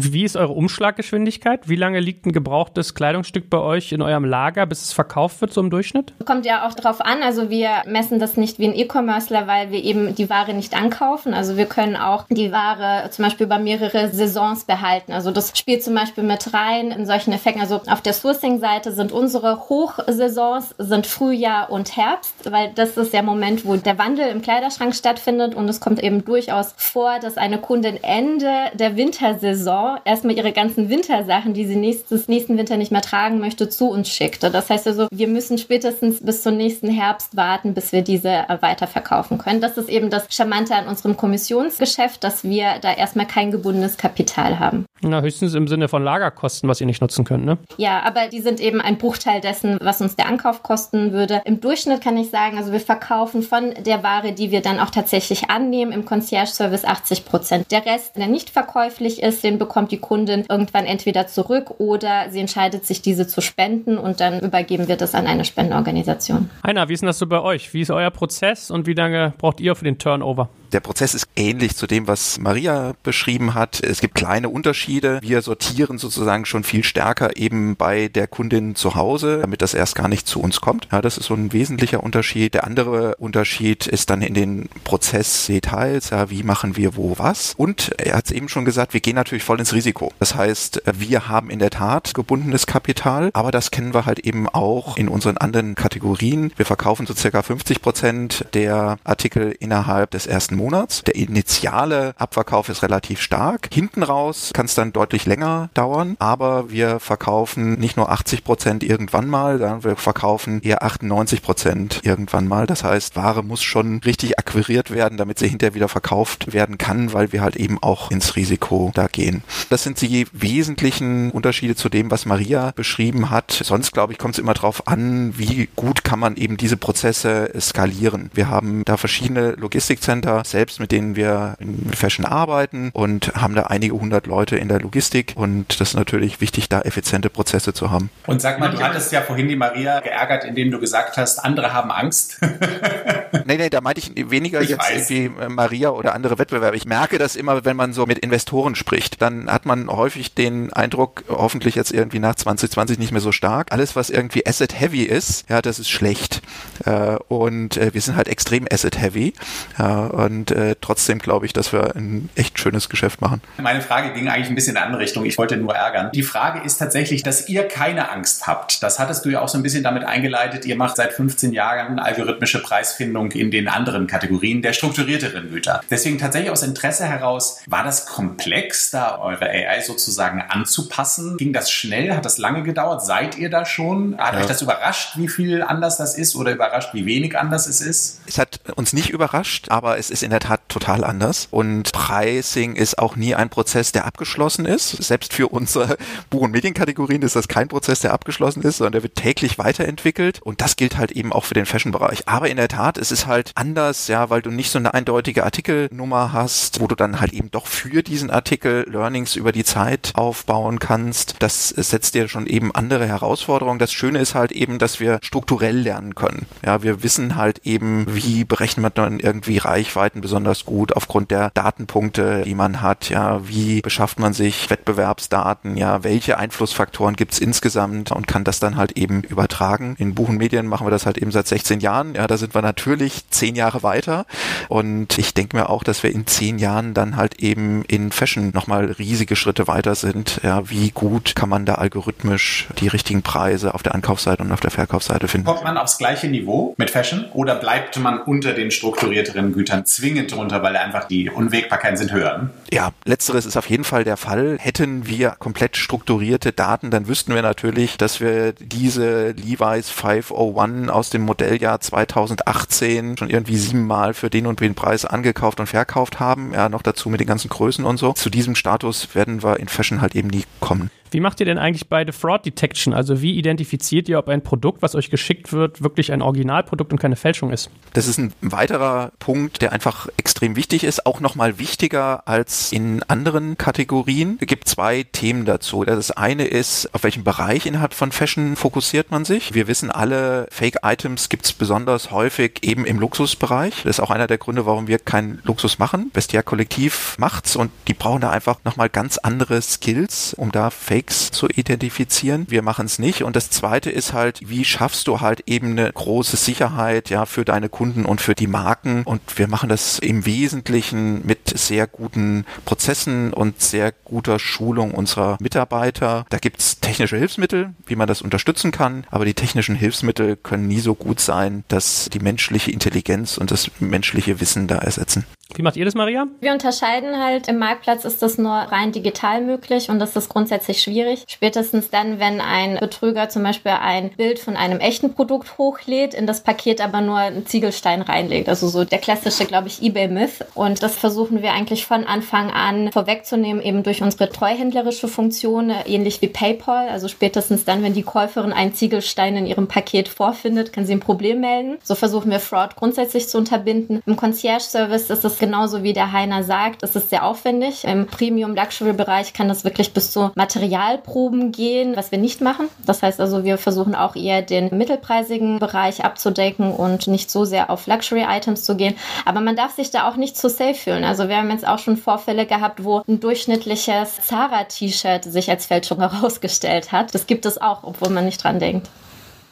Wie ist eure Umschlaggeschwindigkeit? Wie lange liegt ein gebrauchtes Kleidungsstück bei euch in eurem Lager, bis es verkauft wird, so im Durchschnitt? Kommt ja auch drauf an. Also wir messen das nicht wie ein E-Commercer, weil wir eben die Ware nicht ankaufen. Also wir können auch die Ware zum Beispiel über mehrere Saisons behalten. Also das spielt zum Beispiel mit rein in solchen Effekten. Also auf der Sourcing-Seite sind unsere Hochsaisons sind Frühjahr und Herbst, weil das ist der Moment, wo der Wandel im Kleiderschrank stattfindet und es kommt eben durchaus vor, dass eine Kundin Ende der Wintersaison erstmal ihre ganzen Wintersachen, die sie nächstes, nächsten Winter nicht mehr tragen möchte, zu uns schickt. Das heißt also, wir müssen spätestens bis zum nächsten Herbst warten, bis wir diese äh, weiterverkaufen können. Das ist eben das Charmante an unserem Kommissionsgeschäft, dass wir da erstmal kein gebundenes Kapital haben. Na, höchstens im Sinne von Lagerkosten, was ihr nicht nutzen könnt, ne? Ja, aber die sind eben ein Bruchteil dessen, was uns der Ankauf kosten würde. Im Durchschnitt kann ich sagen, also wir verkaufen von der Ware, die wir dann auch tatsächlich annehmen, im Concierge-Service 80 Prozent. Der Rest, der nicht verkäuflich ist, den bekommen bekommt die Kundin irgendwann entweder zurück oder sie entscheidet sich, diese zu spenden und dann übergeben wir das an eine Spendenorganisation. Heiner, wie ist denn das so bei euch? Wie ist euer Prozess und wie lange braucht ihr für den Turnover? Der Prozess ist ähnlich zu dem, was Maria beschrieben hat. Es gibt kleine Unterschiede. Wir sortieren sozusagen schon viel stärker eben bei der Kundin zu Hause, damit das erst gar nicht zu uns kommt. Ja, das ist so ein wesentlicher Unterschied. Der andere Unterschied ist dann in den Prozessdetails. Ja, wie machen wir wo was? Und er hat es eben schon gesagt, wir gehen natürlich voll ins Risiko. Das heißt, wir haben in der Tat gebundenes Kapital, aber das kennen wir halt eben auch in unseren anderen Kategorien. Wir verkaufen so circa 50 Prozent der Artikel innerhalb des ersten Monats. Der initiale Abverkauf ist relativ stark. Hinten raus kann es dann deutlich länger dauern, aber wir verkaufen nicht nur 80 Prozent irgendwann mal, sondern wir verkaufen eher 98 Prozent irgendwann mal. Das heißt, Ware muss schon richtig akquiriert werden, damit sie hinterher wieder verkauft werden kann, weil wir halt eben auch ins Risiko da gehen. Das sind die wesentlichen Unterschiede zu dem, was Maria beschrieben hat. Sonst, glaube ich, kommt es immer darauf an, wie gut kann man eben diese Prozesse skalieren. Wir haben da verschiedene Logistikcenter, selbst, mit denen wir in Fashion arbeiten und haben da einige hundert Leute in der Logistik und das ist natürlich wichtig, da effiziente Prozesse zu haben. Und sag mal, du hattest ja vorhin die Maria geärgert, indem du gesagt hast, andere haben Angst. nee, nee, da meinte ich weniger ich jetzt weiß. irgendwie äh, Maria oder andere Wettbewerber. Ich merke das immer, wenn man so mit Investoren spricht, dann hat man häufig den Eindruck, hoffentlich jetzt irgendwie nach 2020 nicht mehr so stark, alles was irgendwie asset heavy ist, ja, das ist schlecht. Äh, und äh, wir sind halt extrem asset heavy. und und äh, trotzdem glaube ich, dass wir ein echt schönes Geschäft machen. Meine Frage ging eigentlich ein bisschen in eine andere Richtung. Ich wollte nur ärgern. Die Frage ist tatsächlich, dass ihr keine Angst habt. Das hattest du ja auch so ein bisschen damit eingeleitet. Ihr macht seit 15 Jahren algorithmische Preisfindung in den anderen Kategorien der strukturierteren Güter. Deswegen tatsächlich aus Interesse heraus, war das komplex, da eure AI sozusagen anzupassen? Ging das schnell? Hat das lange gedauert? Seid ihr da schon? Hat ja. euch das überrascht, wie viel anders das ist oder überrascht, wie wenig anders es ist? Es hat uns nicht überrascht, aber es ist in der Tat total anders und Pricing ist auch nie ein Prozess, der abgeschlossen ist. Selbst für unsere Buch- und Medienkategorien ist das kein Prozess, der abgeschlossen ist, sondern der wird täglich weiterentwickelt und das gilt halt eben auch für den Fashion-Bereich. Aber in der Tat, es ist halt anders, ja, weil du nicht so eine eindeutige Artikelnummer hast, wo du dann halt eben doch für diesen Artikel Learnings über die Zeit aufbauen kannst. Das setzt dir schon eben andere Herausforderungen. Das Schöne ist halt eben, dass wir strukturell lernen können. Ja, wir wissen halt eben, wie berechnet man irgendwie Reichweiten besonders gut aufgrund der Datenpunkte, die man hat. Ja, wie beschafft man sich Wettbewerbsdaten? Ja, welche Einflussfaktoren gibt es insgesamt und kann das dann halt eben übertragen. In Buch Medien machen wir das halt eben seit 16 Jahren. Ja, da sind wir natürlich zehn Jahre weiter und ich denke mir auch, dass wir in zehn Jahren dann halt eben in Fashion nochmal riesige Schritte weiter sind. Ja, wie gut kann man da algorithmisch die richtigen Preise auf der Ankaufsseite und auf der Verkaufsseite finden? Kommt man aufs gleiche Niveau mit Fashion oder bleibt man unter den strukturierteren Gütern zwingend drunter, weil einfach die Unwägbarkeiten sind höher? Ja, letzteres ist auf jeden Fall der Fall. Hätten wir komplett strukturierte Daten, dann wüssten wir natürlich, dass wir diese Levi's 501 aus dem Modelljahr 2018 schon irgendwie siebenmal für den und den Preis angekauft und verkauft haben. Ja, noch dazu mit den ganzen Größen und so. Zu diesem Status werden wir in Fashion halt eben nie kommen. Wie macht ihr denn eigentlich beide Fraud Detection? Also wie identifiziert ihr, ob ein Produkt, was euch geschickt wird, wirklich ein Originalprodukt und keine Fälschung ist? Das ist ein weiterer Punkt, der einfach extrem wichtig ist, auch nochmal wichtiger als in anderen Kategorien. Es gibt zwei Themen dazu. Das eine ist, auf welchen Bereich innerhalb von Fashion fokussiert man sich? Wir wissen alle, Fake-Items gibt es besonders häufig eben im Luxusbereich. Das ist auch einer der Gründe, warum wir keinen Luxus machen. Bestia Kollektiv macht's und die brauchen da einfach nochmal ganz andere Skills, um da Fake Fakes zu identifizieren. Wir machen es nicht. Und das zweite ist halt, wie schaffst du halt eben eine große Sicherheit, ja, für deine Kunden und für die Marken. Und wir machen das im Wesentlichen mit sehr guten Prozessen und sehr guter Schulung unserer Mitarbeiter. Da gibt's technische Hilfsmittel, wie man das unterstützen kann. Aber die technischen Hilfsmittel können nie so gut sein, dass die menschliche Intelligenz und das menschliche Wissen da ersetzen. Wie macht ihr das, Maria? Wir unterscheiden halt, im Marktplatz ist das nur rein digital möglich und das ist grundsätzlich schwierig. Spätestens dann, wenn ein Betrüger zum Beispiel ein Bild von einem echten Produkt hochlädt, in das Paket aber nur einen Ziegelstein reinlegt. Also so der klassische, glaube ich, eBay-Myth. Und das versuchen wir eigentlich von Anfang an vorwegzunehmen, eben durch unsere treuhändlerische Funktion, ähnlich wie PayPal. Also spätestens dann, wenn die Käuferin einen Ziegelstein in ihrem Paket vorfindet, kann sie ein Problem melden. So versuchen wir Fraud grundsätzlich zu unterbinden. Im Concierge-Service ist das genauso wie der Heiner sagt, es ist sehr aufwendig. Im Premium-Luxury-Bereich kann das wirklich bis zu Materialproben gehen, was wir nicht machen. Das heißt also, wir versuchen auch eher den mittelpreisigen Bereich abzudecken und nicht so sehr auf Luxury-Items zu gehen. Aber man darf sich da auch nicht zu safe fühlen. Also wir haben jetzt auch schon Vorfälle gehabt, wo ein durchschnittliches Zara-T-Shirt sich als Fälschung herausgestellt hat. Das gibt es auch, obwohl man nicht dran denkt.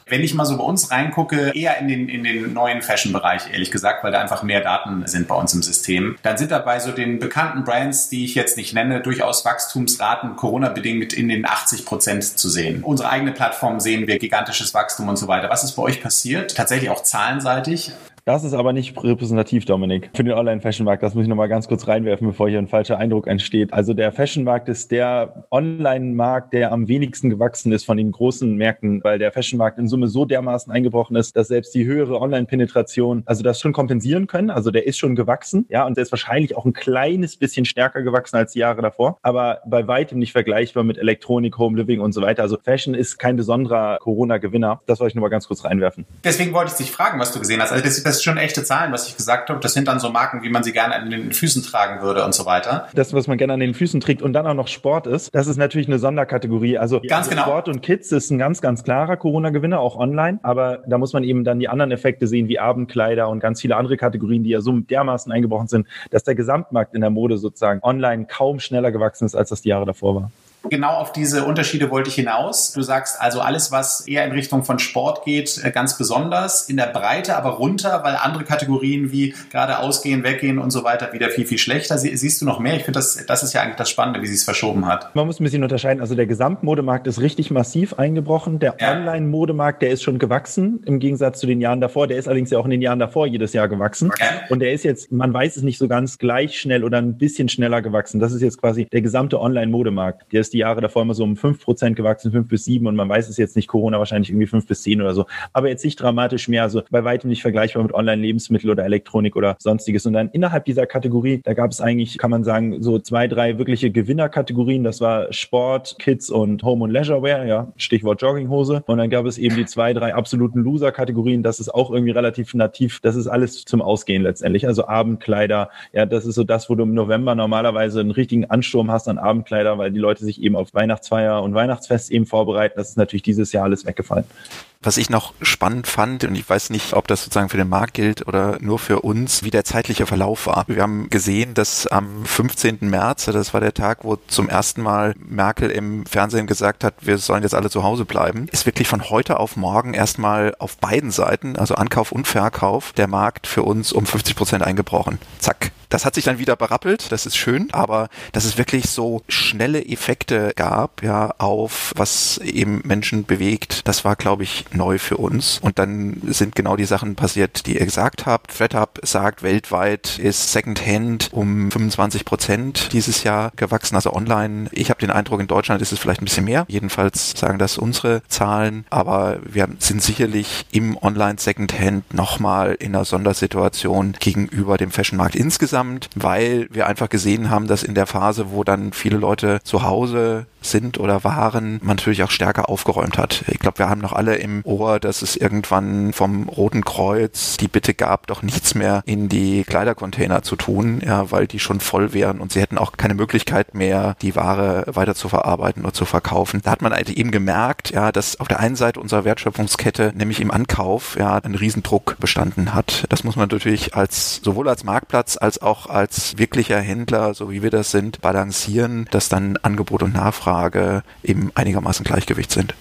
Wenn ich mal so bei uns reingucke, eher in den, in den neuen Fashion-Bereich, ehrlich gesagt, weil da einfach mehr Daten sind bei uns im System, dann sind dabei so den bekannten Brands, die ich jetzt nicht nenne, durchaus Wachstumsraten Corona-bedingt in den 80 Prozent zu sehen. Unsere eigene Plattform sehen wir gigantisches Wachstum und so weiter. Was ist bei euch passiert? Tatsächlich auch zahlenseitig? Das ist aber nicht repräsentativ, Dominik, für den Online-Fashion-Markt. Das muss ich nochmal ganz kurz reinwerfen, bevor hier ein falscher Eindruck entsteht. Also der Fashion-Markt ist der Online-Markt, der am wenigsten gewachsen ist von den großen Märkten, weil der Fashion-Markt in Summe so dermaßen eingebrochen ist, dass selbst die höhere Online-Penetration, also das schon kompensieren können. Also der ist schon gewachsen, ja, und der ist wahrscheinlich auch ein kleines bisschen stärker gewachsen als die Jahre davor, aber bei weitem nicht vergleichbar mit Elektronik, Home Living und so weiter. Also Fashion ist kein besonderer Corona-Gewinner. Das wollte ich nur mal ganz kurz reinwerfen. Deswegen wollte ich dich fragen, was du gesehen hast. Also das, das das schon echte Zahlen, was ich gesagt habe. Das sind dann so Marken, wie man sie gerne an den Füßen tragen würde und so weiter. Das, was man gerne an den Füßen trägt und dann auch noch Sport ist, das ist natürlich eine Sonderkategorie. Also ganz genau. Sport und Kids ist ein ganz, ganz klarer Corona-Gewinner, auch online. Aber da muss man eben dann die anderen Effekte sehen, wie Abendkleider und ganz viele andere Kategorien, die ja so dermaßen eingebrochen sind, dass der Gesamtmarkt in der Mode sozusagen online kaum schneller gewachsen ist, als das die Jahre davor war. Genau auf diese Unterschiede wollte ich hinaus. Du sagst also alles, was eher in Richtung von Sport geht, äh, ganz besonders in der Breite, aber runter, weil andere Kategorien wie gerade ausgehen, weggehen und so weiter wieder viel, viel schlechter. siehst du noch mehr? Ich finde, das, das ist ja eigentlich das Spannende, wie sie es verschoben hat. Man muss ein bisschen unterscheiden. Also der Gesamtmodemarkt ist richtig massiv eingebrochen. Der ja. Online-Modemarkt, der ist schon gewachsen im Gegensatz zu den Jahren davor. Der ist allerdings ja auch in den Jahren davor jedes Jahr gewachsen. Okay. Und der ist jetzt, man weiß es nicht so ganz gleich schnell oder ein bisschen schneller gewachsen. Das ist jetzt quasi der gesamte Online-Modemarkt. Der ist die Jahre davor immer so um 5% gewachsen, 5 bis 7 und man weiß es jetzt nicht, Corona wahrscheinlich irgendwie 5 bis 10 oder so. Aber jetzt nicht dramatisch mehr, also bei weitem nicht vergleichbar mit Online-Lebensmittel oder Elektronik oder sonstiges. Und dann innerhalb dieser Kategorie, da gab es eigentlich, kann man sagen, so zwei, drei wirkliche Gewinnerkategorien. Das war Sport, Kids und Home und Leisurewear, ja, Stichwort Jogginghose. Und dann gab es eben die zwei, drei absoluten Loser-Kategorien. Das ist auch irgendwie relativ nativ. Das ist alles zum Ausgehen letztendlich. Also Abendkleider, ja, das ist so das, wo du im November normalerweise einen richtigen Ansturm hast an Abendkleider, weil die Leute sich eben auf Weihnachtsfeier und Weihnachtsfest eben vorbereiten. Das ist natürlich dieses Jahr alles weggefallen. Was ich noch spannend fand, und ich weiß nicht, ob das sozusagen für den Markt gilt oder nur für uns, wie der zeitliche Verlauf war. Wir haben gesehen, dass am 15. März, das war der Tag, wo zum ersten Mal Merkel im Fernsehen gesagt hat, wir sollen jetzt alle zu Hause bleiben, ist wirklich von heute auf morgen erstmal auf beiden Seiten, also Ankauf und Verkauf, der Markt für uns um 50 Prozent eingebrochen. Zack. Das hat sich dann wieder berappelt, das ist schön, aber dass es wirklich so schnelle Effekte gab, ja, auf was eben Menschen bewegt, das war, glaube ich, neu für uns. Und dann sind genau die Sachen passiert, die ihr gesagt habt. FredHub sagt, weltweit ist Secondhand um 25 Prozent dieses Jahr gewachsen, also online. Ich habe den Eindruck, in Deutschland ist es vielleicht ein bisschen mehr. Jedenfalls sagen das unsere Zahlen. Aber wir sind sicherlich im Online Secondhand nochmal in einer Sondersituation gegenüber dem Fashionmarkt insgesamt, weil wir einfach gesehen haben, dass in der Phase, wo dann viele Leute zu Hause sind oder waren, man natürlich auch stärker aufgeräumt hat. Ich glaube, wir haben noch alle im Ohr, dass es irgendwann vom Roten Kreuz die Bitte gab, doch nichts mehr in die Kleidercontainer zu tun, ja, weil die schon voll wären und sie hätten auch keine Möglichkeit mehr, die Ware weiter zu verarbeiten oder zu verkaufen. Da hat man halt eben gemerkt, ja, dass auf der einen Seite unserer Wertschöpfungskette, nämlich im Ankauf, ja, ein Riesendruck bestanden hat. Das muss man natürlich als sowohl als Marktplatz als auch als wirklicher Händler, so wie wir das sind, balancieren, dass dann Angebot und Nachfrage eben einigermaßen Gleichgewicht sind.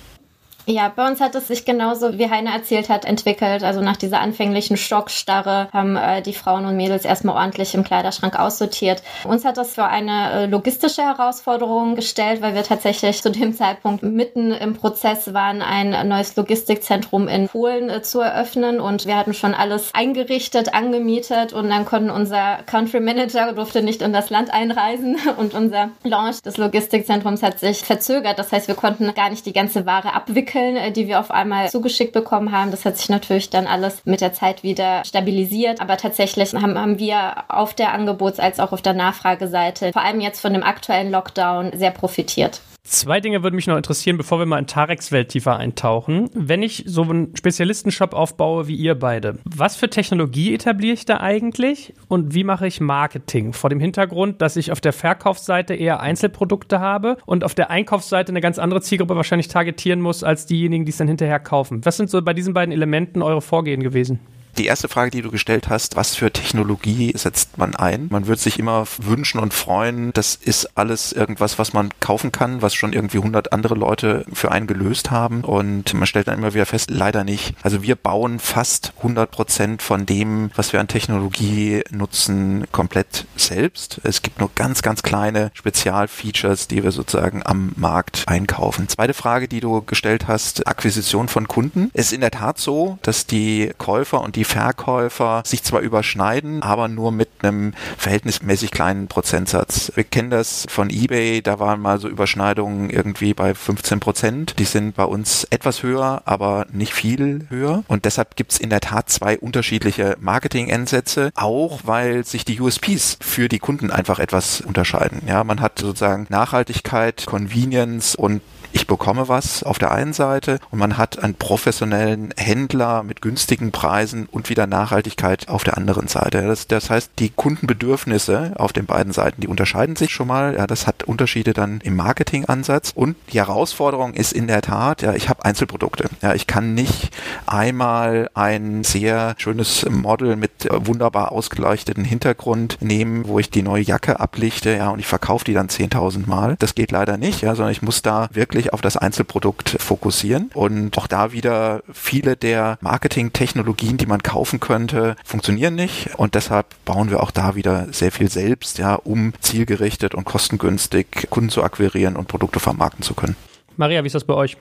Ja, bei uns hat es sich genauso, wie Heine erzählt hat, entwickelt. Also nach dieser anfänglichen Schockstarre haben äh, die Frauen und Mädels erstmal ordentlich im Kleiderschrank aussortiert. Uns hat das für eine äh, logistische Herausforderung gestellt, weil wir tatsächlich zu dem Zeitpunkt mitten im Prozess waren, ein neues Logistikzentrum in Polen äh, zu eröffnen und wir hatten schon alles eingerichtet, angemietet und dann konnten unser Country Manager durfte nicht in das Land einreisen und unser Launch des Logistikzentrums hat sich verzögert. Das heißt, wir konnten gar nicht die ganze Ware abwickeln Artikeln, äh, die wir auf einmal zugeschickt bekommen haben. Das hat sich natürlich dann alles mit der Zeit wieder stabilisiert. Aber tatsächlich haben, haben wir auf der Angebots- als auch auf der Nachfrageseite, vor allem jetzt von dem aktuellen Lockdown, sehr profitiert. Zwei Dinge würden mich noch interessieren, bevor wir mal in Tareks Welt tiefer eintauchen. Wenn ich so einen Spezialistenshop aufbaue wie ihr beide, was für Technologie etabliere ich da eigentlich und wie mache ich Marketing? Vor dem Hintergrund, dass ich auf der Verkaufsseite eher Einzelprodukte habe und auf der Einkaufsseite eine ganz andere Zielgruppe wahrscheinlich targetieren muss als diejenigen, die es dann hinterher kaufen. Was sind so bei diesen beiden Elementen eure Vorgehen gewesen? Die erste Frage, die du gestellt hast, was für Technologie setzt man ein? Man würde sich immer wünschen und freuen, das ist alles irgendwas, was man kaufen kann, was schon irgendwie 100 andere Leute für einen gelöst haben und man stellt dann immer wieder fest, leider nicht. Also wir bauen fast 100 Prozent von dem, was wir an Technologie nutzen, komplett selbst. Es gibt nur ganz, ganz kleine Spezialfeatures, die wir sozusagen am Markt einkaufen. Zweite Frage, die du gestellt hast, Akquisition von Kunden. Es ist in der Tat so, dass die Käufer und die Verkäufer sich zwar überschneiden, aber nur mit einem verhältnismäßig kleinen Prozentsatz. Wir kennen das von eBay, da waren mal so Überschneidungen irgendwie bei 15 Prozent. Die sind bei uns etwas höher, aber nicht viel höher. Und deshalb gibt es in der Tat zwei unterschiedliche Marketing-Ansätze, auch weil sich die USPs für die Kunden einfach etwas unterscheiden. Ja, man hat sozusagen Nachhaltigkeit, Convenience und ich bekomme was auf der einen Seite und man hat einen professionellen Händler mit günstigen Preisen und wieder Nachhaltigkeit auf der anderen Seite. Das, das heißt, die Kundenbedürfnisse auf den beiden Seiten, die unterscheiden sich schon mal. Ja, das hat Unterschiede dann im Marketingansatz und die Herausforderung ist in der Tat, ja, ich habe Einzelprodukte. Ja, ich kann nicht einmal ein sehr schönes Model mit wunderbar ausgeleuchteten Hintergrund nehmen, wo ich die neue Jacke ablichte, ja, und ich verkaufe die dann 10.000 Mal. Das geht leider nicht, ja, sondern ich muss da wirklich auf das Einzelprodukt fokussieren und auch da wieder viele der Marketingtechnologien, die man kaufen könnte, funktionieren nicht und deshalb bauen wir auch da wieder sehr viel selbst, ja, um zielgerichtet und kostengünstig Kunden zu akquirieren und Produkte vermarkten zu können. Maria, wie ist das bei euch?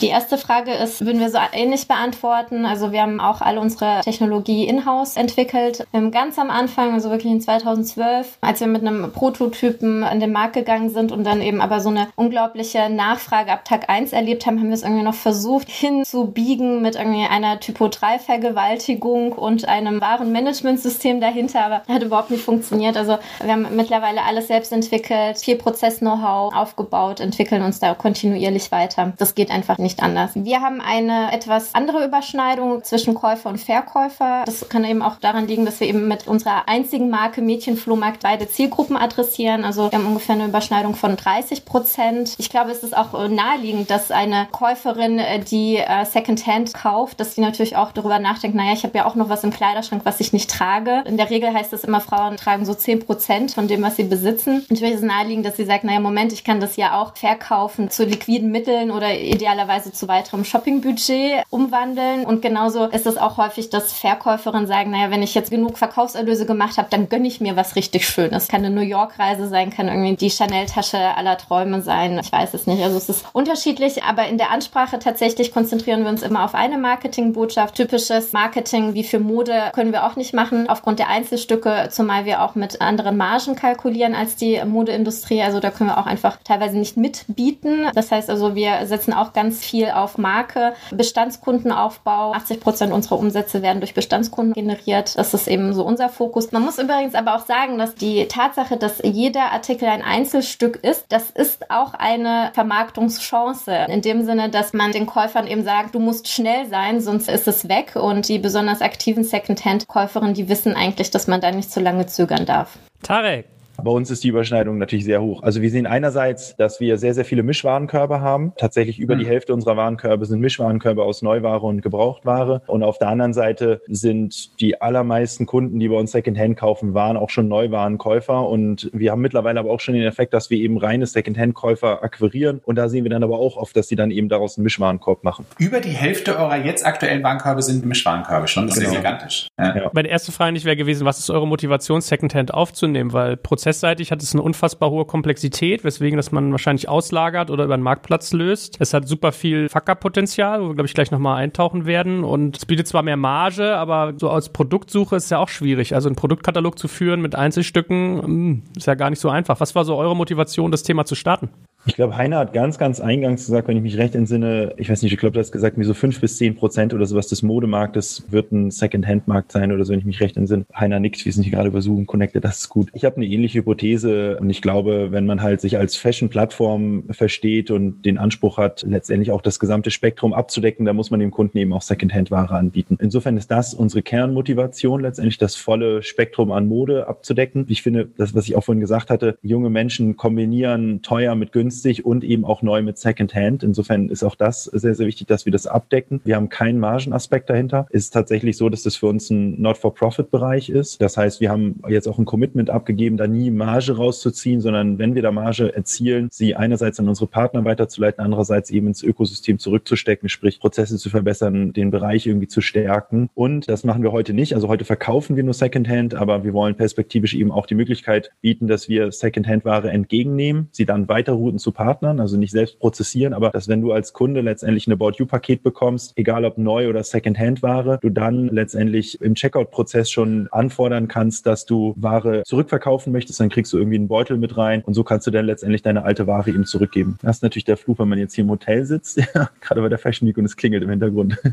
Die erste Frage ist, würden wir so ähnlich beantworten. Also wir haben auch alle unsere Technologie in-house entwickelt. Ganz am Anfang, also wirklich in 2012, als wir mit einem Prototypen an den Markt gegangen sind und dann eben aber so eine unglaubliche Nachfrage ab Tag 1 erlebt haben, haben wir es irgendwie noch versucht hinzubiegen mit irgendwie einer Typo-3-Vergewaltigung und einem wahren Managementsystem dahinter, aber hat überhaupt nicht funktioniert. Also wir haben mittlerweile alles selbst entwickelt, viel Prozess-Know-how aufgebaut, entwickeln uns da kontinuierlich weiter. Das geht einfach nicht anders. Wir haben eine etwas andere Überschneidung zwischen Käufer und Verkäufer. Das kann eben auch daran liegen, dass wir eben mit unserer einzigen Marke Mädchenflohmarkt beide Zielgruppen adressieren. Also wir haben ungefähr eine Überschneidung von 30 Prozent. Ich glaube, es ist auch äh, naheliegend, dass eine Käuferin, äh, die äh, Secondhand kauft, dass die natürlich auch darüber nachdenkt, naja, ich habe ja auch noch was im Kleiderschrank, was ich nicht trage. In der Regel heißt es immer, Frauen tragen so 10 Prozent von dem, was sie besitzen. Natürlich ist es naheliegend, dass sie sagt, naja, Moment, ich kann das ja auch verkaufen zu liquiden Mitteln oder idealerweise möglicherweise zu weiterem Shoppingbudget umwandeln. Und genauso ist es auch häufig, dass Verkäuferinnen sagen, naja, wenn ich jetzt genug Verkaufserlöse gemacht habe, dann gönne ich mir was richtig Schönes. Kann eine New York-Reise sein, kann irgendwie die Chanel-Tasche aller Träume sein. Ich weiß es nicht. Also es ist unterschiedlich, aber in der Ansprache tatsächlich konzentrieren wir uns immer auf eine Marketingbotschaft. Typisches Marketing wie für Mode können wir auch nicht machen, aufgrund der Einzelstücke, zumal wir auch mit anderen Margen kalkulieren als die Modeindustrie. Also da können wir auch einfach teilweise nicht mitbieten. Das heißt also, wir setzen auch ganz viel auf Marke, Bestandskundenaufbau. 80 Prozent unserer Umsätze werden durch Bestandskunden generiert. Das ist eben so unser Fokus. Man muss übrigens aber auch sagen, dass die Tatsache, dass jeder Artikel ein Einzelstück ist, das ist auch eine Vermarktungschance. In dem Sinne, dass man den Käufern eben sagt, du musst schnell sein, sonst ist es weg. Und die besonders aktiven Secondhand-Käuferinnen, die wissen eigentlich, dass man da nicht zu lange zögern darf. Tarek, bei uns ist die Überschneidung natürlich sehr hoch. Also wir sehen einerseits, dass wir sehr, sehr viele Mischwarenkörbe haben. Tatsächlich über mhm. die Hälfte unserer Warenkörbe sind Mischwarenkörbe aus Neuware und Gebrauchtware. Und auf der anderen Seite sind die allermeisten Kunden, die bei uns Secondhand kaufen, waren auch schon Neuwarenkäufer. Und wir haben mittlerweile aber auch schon den Effekt, dass wir eben reine Secondhand-Käufer akquirieren. Und da sehen wir dann aber auch oft, dass sie dann eben daraus einen Mischwarenkorb machen. Über die Hälfte eurer jetzt aktuellen Warenkörbe sind Mischwarenkörbe schon. Das genau. ist gigantisch. Ja. Ja. Meine erste Frage nicht wäre gewesen, was ist eure Motivation, Secondhand aufzunehmen? Weil Prozess prozessseitig hat es eine unfassbar hohe Komplexität, weswegen das man wahrscheinlich auslagert oder über einen Marktplatz löst. Es hat super viel Fucker-Potenzial, wo wir, glaube ich, gleich nochmal eintauchen werden. Und es bietet zwar mehr Marge, aber so als Produktsuche ist es ja auch schwierig. Also einen Produktkatalog zu führen mit Einzelstücken hm, ist ja gar nicht so einfach. Was war so eure Motivation, das Thema zu starten? Ich glaube, Heiner hat ganz, ganz eingangs gesagt, wenn ich mich recht entsinne, ich weiß nicht, ich glaube, du hast gesagt, wie so fünf bis zehn Prozent oder sowas des Modemarktes wird ein Second-Hand-Markt sein oder so, wenn ich mich recht entsinne. Heiner nickt, wir sind hier gerade über Zoom connected, das ist gut. Ich habe eine ähnliche Hypothese und ich glaube, wenn man halt sich als Fashion-Plattform versteht und den Anspruch hat, letztendlich auch das gesamte Spektrum abzudecken, da muss man dem Kunden eben auch Second-Hand-Ware anbieten. Insofern ist das unsere Kernmotivation, letztendlich das volle Spektrum an Mode abzudecken. Ich finde, das, was ich auch vorhin gesagt hatte, junge Menschen kombinieren teuer mit günstig günstig und eben auch neu mit Secondhand. Insofern ist auch das sehr, sehr wichtig, dass wir das abdecken. Wir haben keinen Margenaspekt dahinter. Es ist tatsächlich so, dass das für uns ein Not-for-Profit-Bereich ist. Das heißt, wir haben jetzt auch ein Commitment abgegeben, da nie Marge rauszuziehen, sondern wenn wir da Marge erzielen, sie einerseits an unsere Partner weiterzuleiten, andererseits eben ins Ökosystem zurückzustecken, sprich Prozesse zu verbessern, den Bereich irgendwie zu stärken. Und das machen wir heute nicht. Also heute verkaufen wir nur Secondhand, aber wir wollen perspektivisch eben auch die Möglichkeit bieten, dass wir Secondhand-Ware entgegennehmen, sie dann weiterrouten zu Partnern, also nicht selbst prozessieren, aber dass wenn du als Kunde letztendlich ein About You-Paket bekommst, egal ob neu oder Second-Hand-Ware, du dann letztendlich im Checkout-Prozess schon anfordern kannst, dass du Ware zurückverkaufen möchtest, dann kriegst du irgendwie einen Beutel mit rein und so kannst du dann letztendlich deine alte Ware ihm zurückgeben. Das ist natürlich der Fluch, wenn man jetzt hier im Hotel sitzt, gerade bei der Fashion Week und es klingelt im Hintergrund.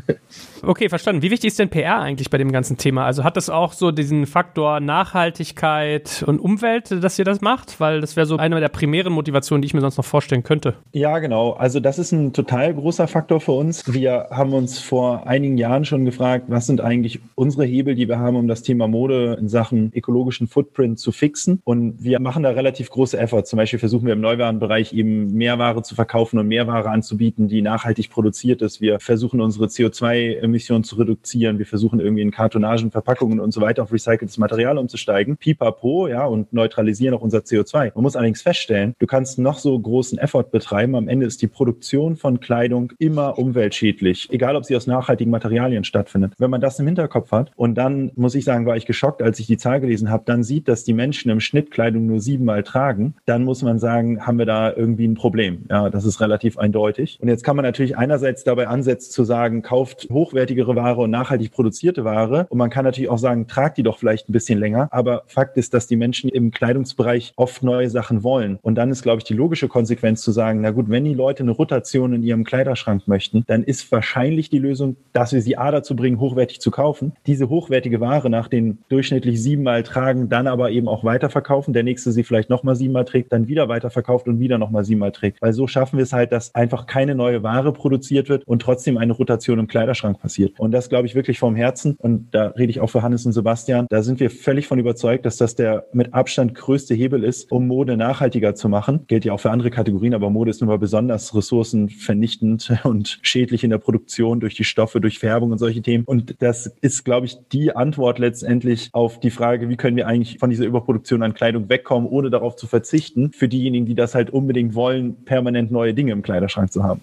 Okay, verstanden. Wie wichtig ist denn PR eigentlich bei dem ganzen Thema? Also hat das auch so diesen Faktor Nachhaltigkeit und Umwelt, dass ihr das macht? Weil das wäre so eine der primären Motivationen, die ich mir sonst noch vorstellen könnte. Ja, genau. Also das ist ein total großer Faktor für uns. Wir haben uns vor einigen Jahren schon gefragt, was sind eigentlich unsere Hebel, die wir haben, um das Thema Mode in Sachen ökologischen Footprint zu fixen. Und wir machen da relativ große Efforts. Zum Beispiel versuchen wir im Neuwarenbereich eben mehr Ware zu verkaufen und mehr Ware anzubieten, die nachhaltig produziert ist. Wir versuchen unsere CO2-Emissionen zu reduzieren. Wir versuchen irgendwie in Kartonagen, Verpackungen und so weiter auf recyceltes Material umzusteigen. Pipapo, ja, und neutralisieren auch unser CO2. Man muss allerdings feststellen, du kannst noch so großen Effort betreiben. Am Ende ist die Produktion von Kleidung immer umweltschädlich, egal ob sie aus nachhaltigen Materialien stattfindet. Wenn man das im Hinterkopf hat und dann muss ich sagen, war ich geschockt, als ich die Zahl gelesen habe, dann sieht, dass die Menschen im Schnitt Kleidung nur siebenmal tragen, dann muss man sagen, haben wir da irgendwie ein Problem. Ja, das ist relativ eindeutig. Und jetzt kann man natürlich einerseits dabei ansetzen zu sagen, kauft hochwertigere Ware und nachhaltig produzierte Ware. Und man kann natürlich auch sagen, tragt die doch vielleicht ein bisschen länger. Aber Fakt ist, dass die Menschen im Kleidungsbereich oft neue Sachen wollen. Und dann ist, glaube ich, die logische Konsequenz zu sagen, na gut, wenn die Leute eine Rotation in ihrem Kleiderschrank möchten, dann ist wahrscheinlich die Lösung, dass wir sie A dazu bringen, hochwertig zu kaufen, diese hochwertige Ware nach den durchschnittlich siebenmal tragen, dann aber eben auch weiterverkaufen, der nächste sie vielleicht nochmal siebenmal trägt, dann wieder weiterverkauft und wieder nochmal siebenmal trägt. Weil so schaffen wir es halt, dass einfach keine neue Ware produziert wird und trotzdem eine Rotation im Kleiderschrank passiert. Und das glaube ich wirklich vom Herzen. Und da rede ich auch für Hannes und Sebastian. Da sind wir völlig von überzeugt, dass das der mit Abstand größte Hebel ist, um Mode nachhaltiger zu machen. Gilt ja auch für andere Kategorien, aber Mode ist nun mal besonders ressourcenvernichtend und schädlich in der Produktion durch die Stoffe, durch Färbung und solche Themen. Und das ist, glaube ich, die Antwort letztendlich auf die Frage, wie können wir eigentlich von dieser Überproduktion an Kleidung wegkommen, ohne darauf zu verzichten, für diejenigen, die das halt unbedingt wollen, permanent neue Dinge im Kleiderschrank zu haben.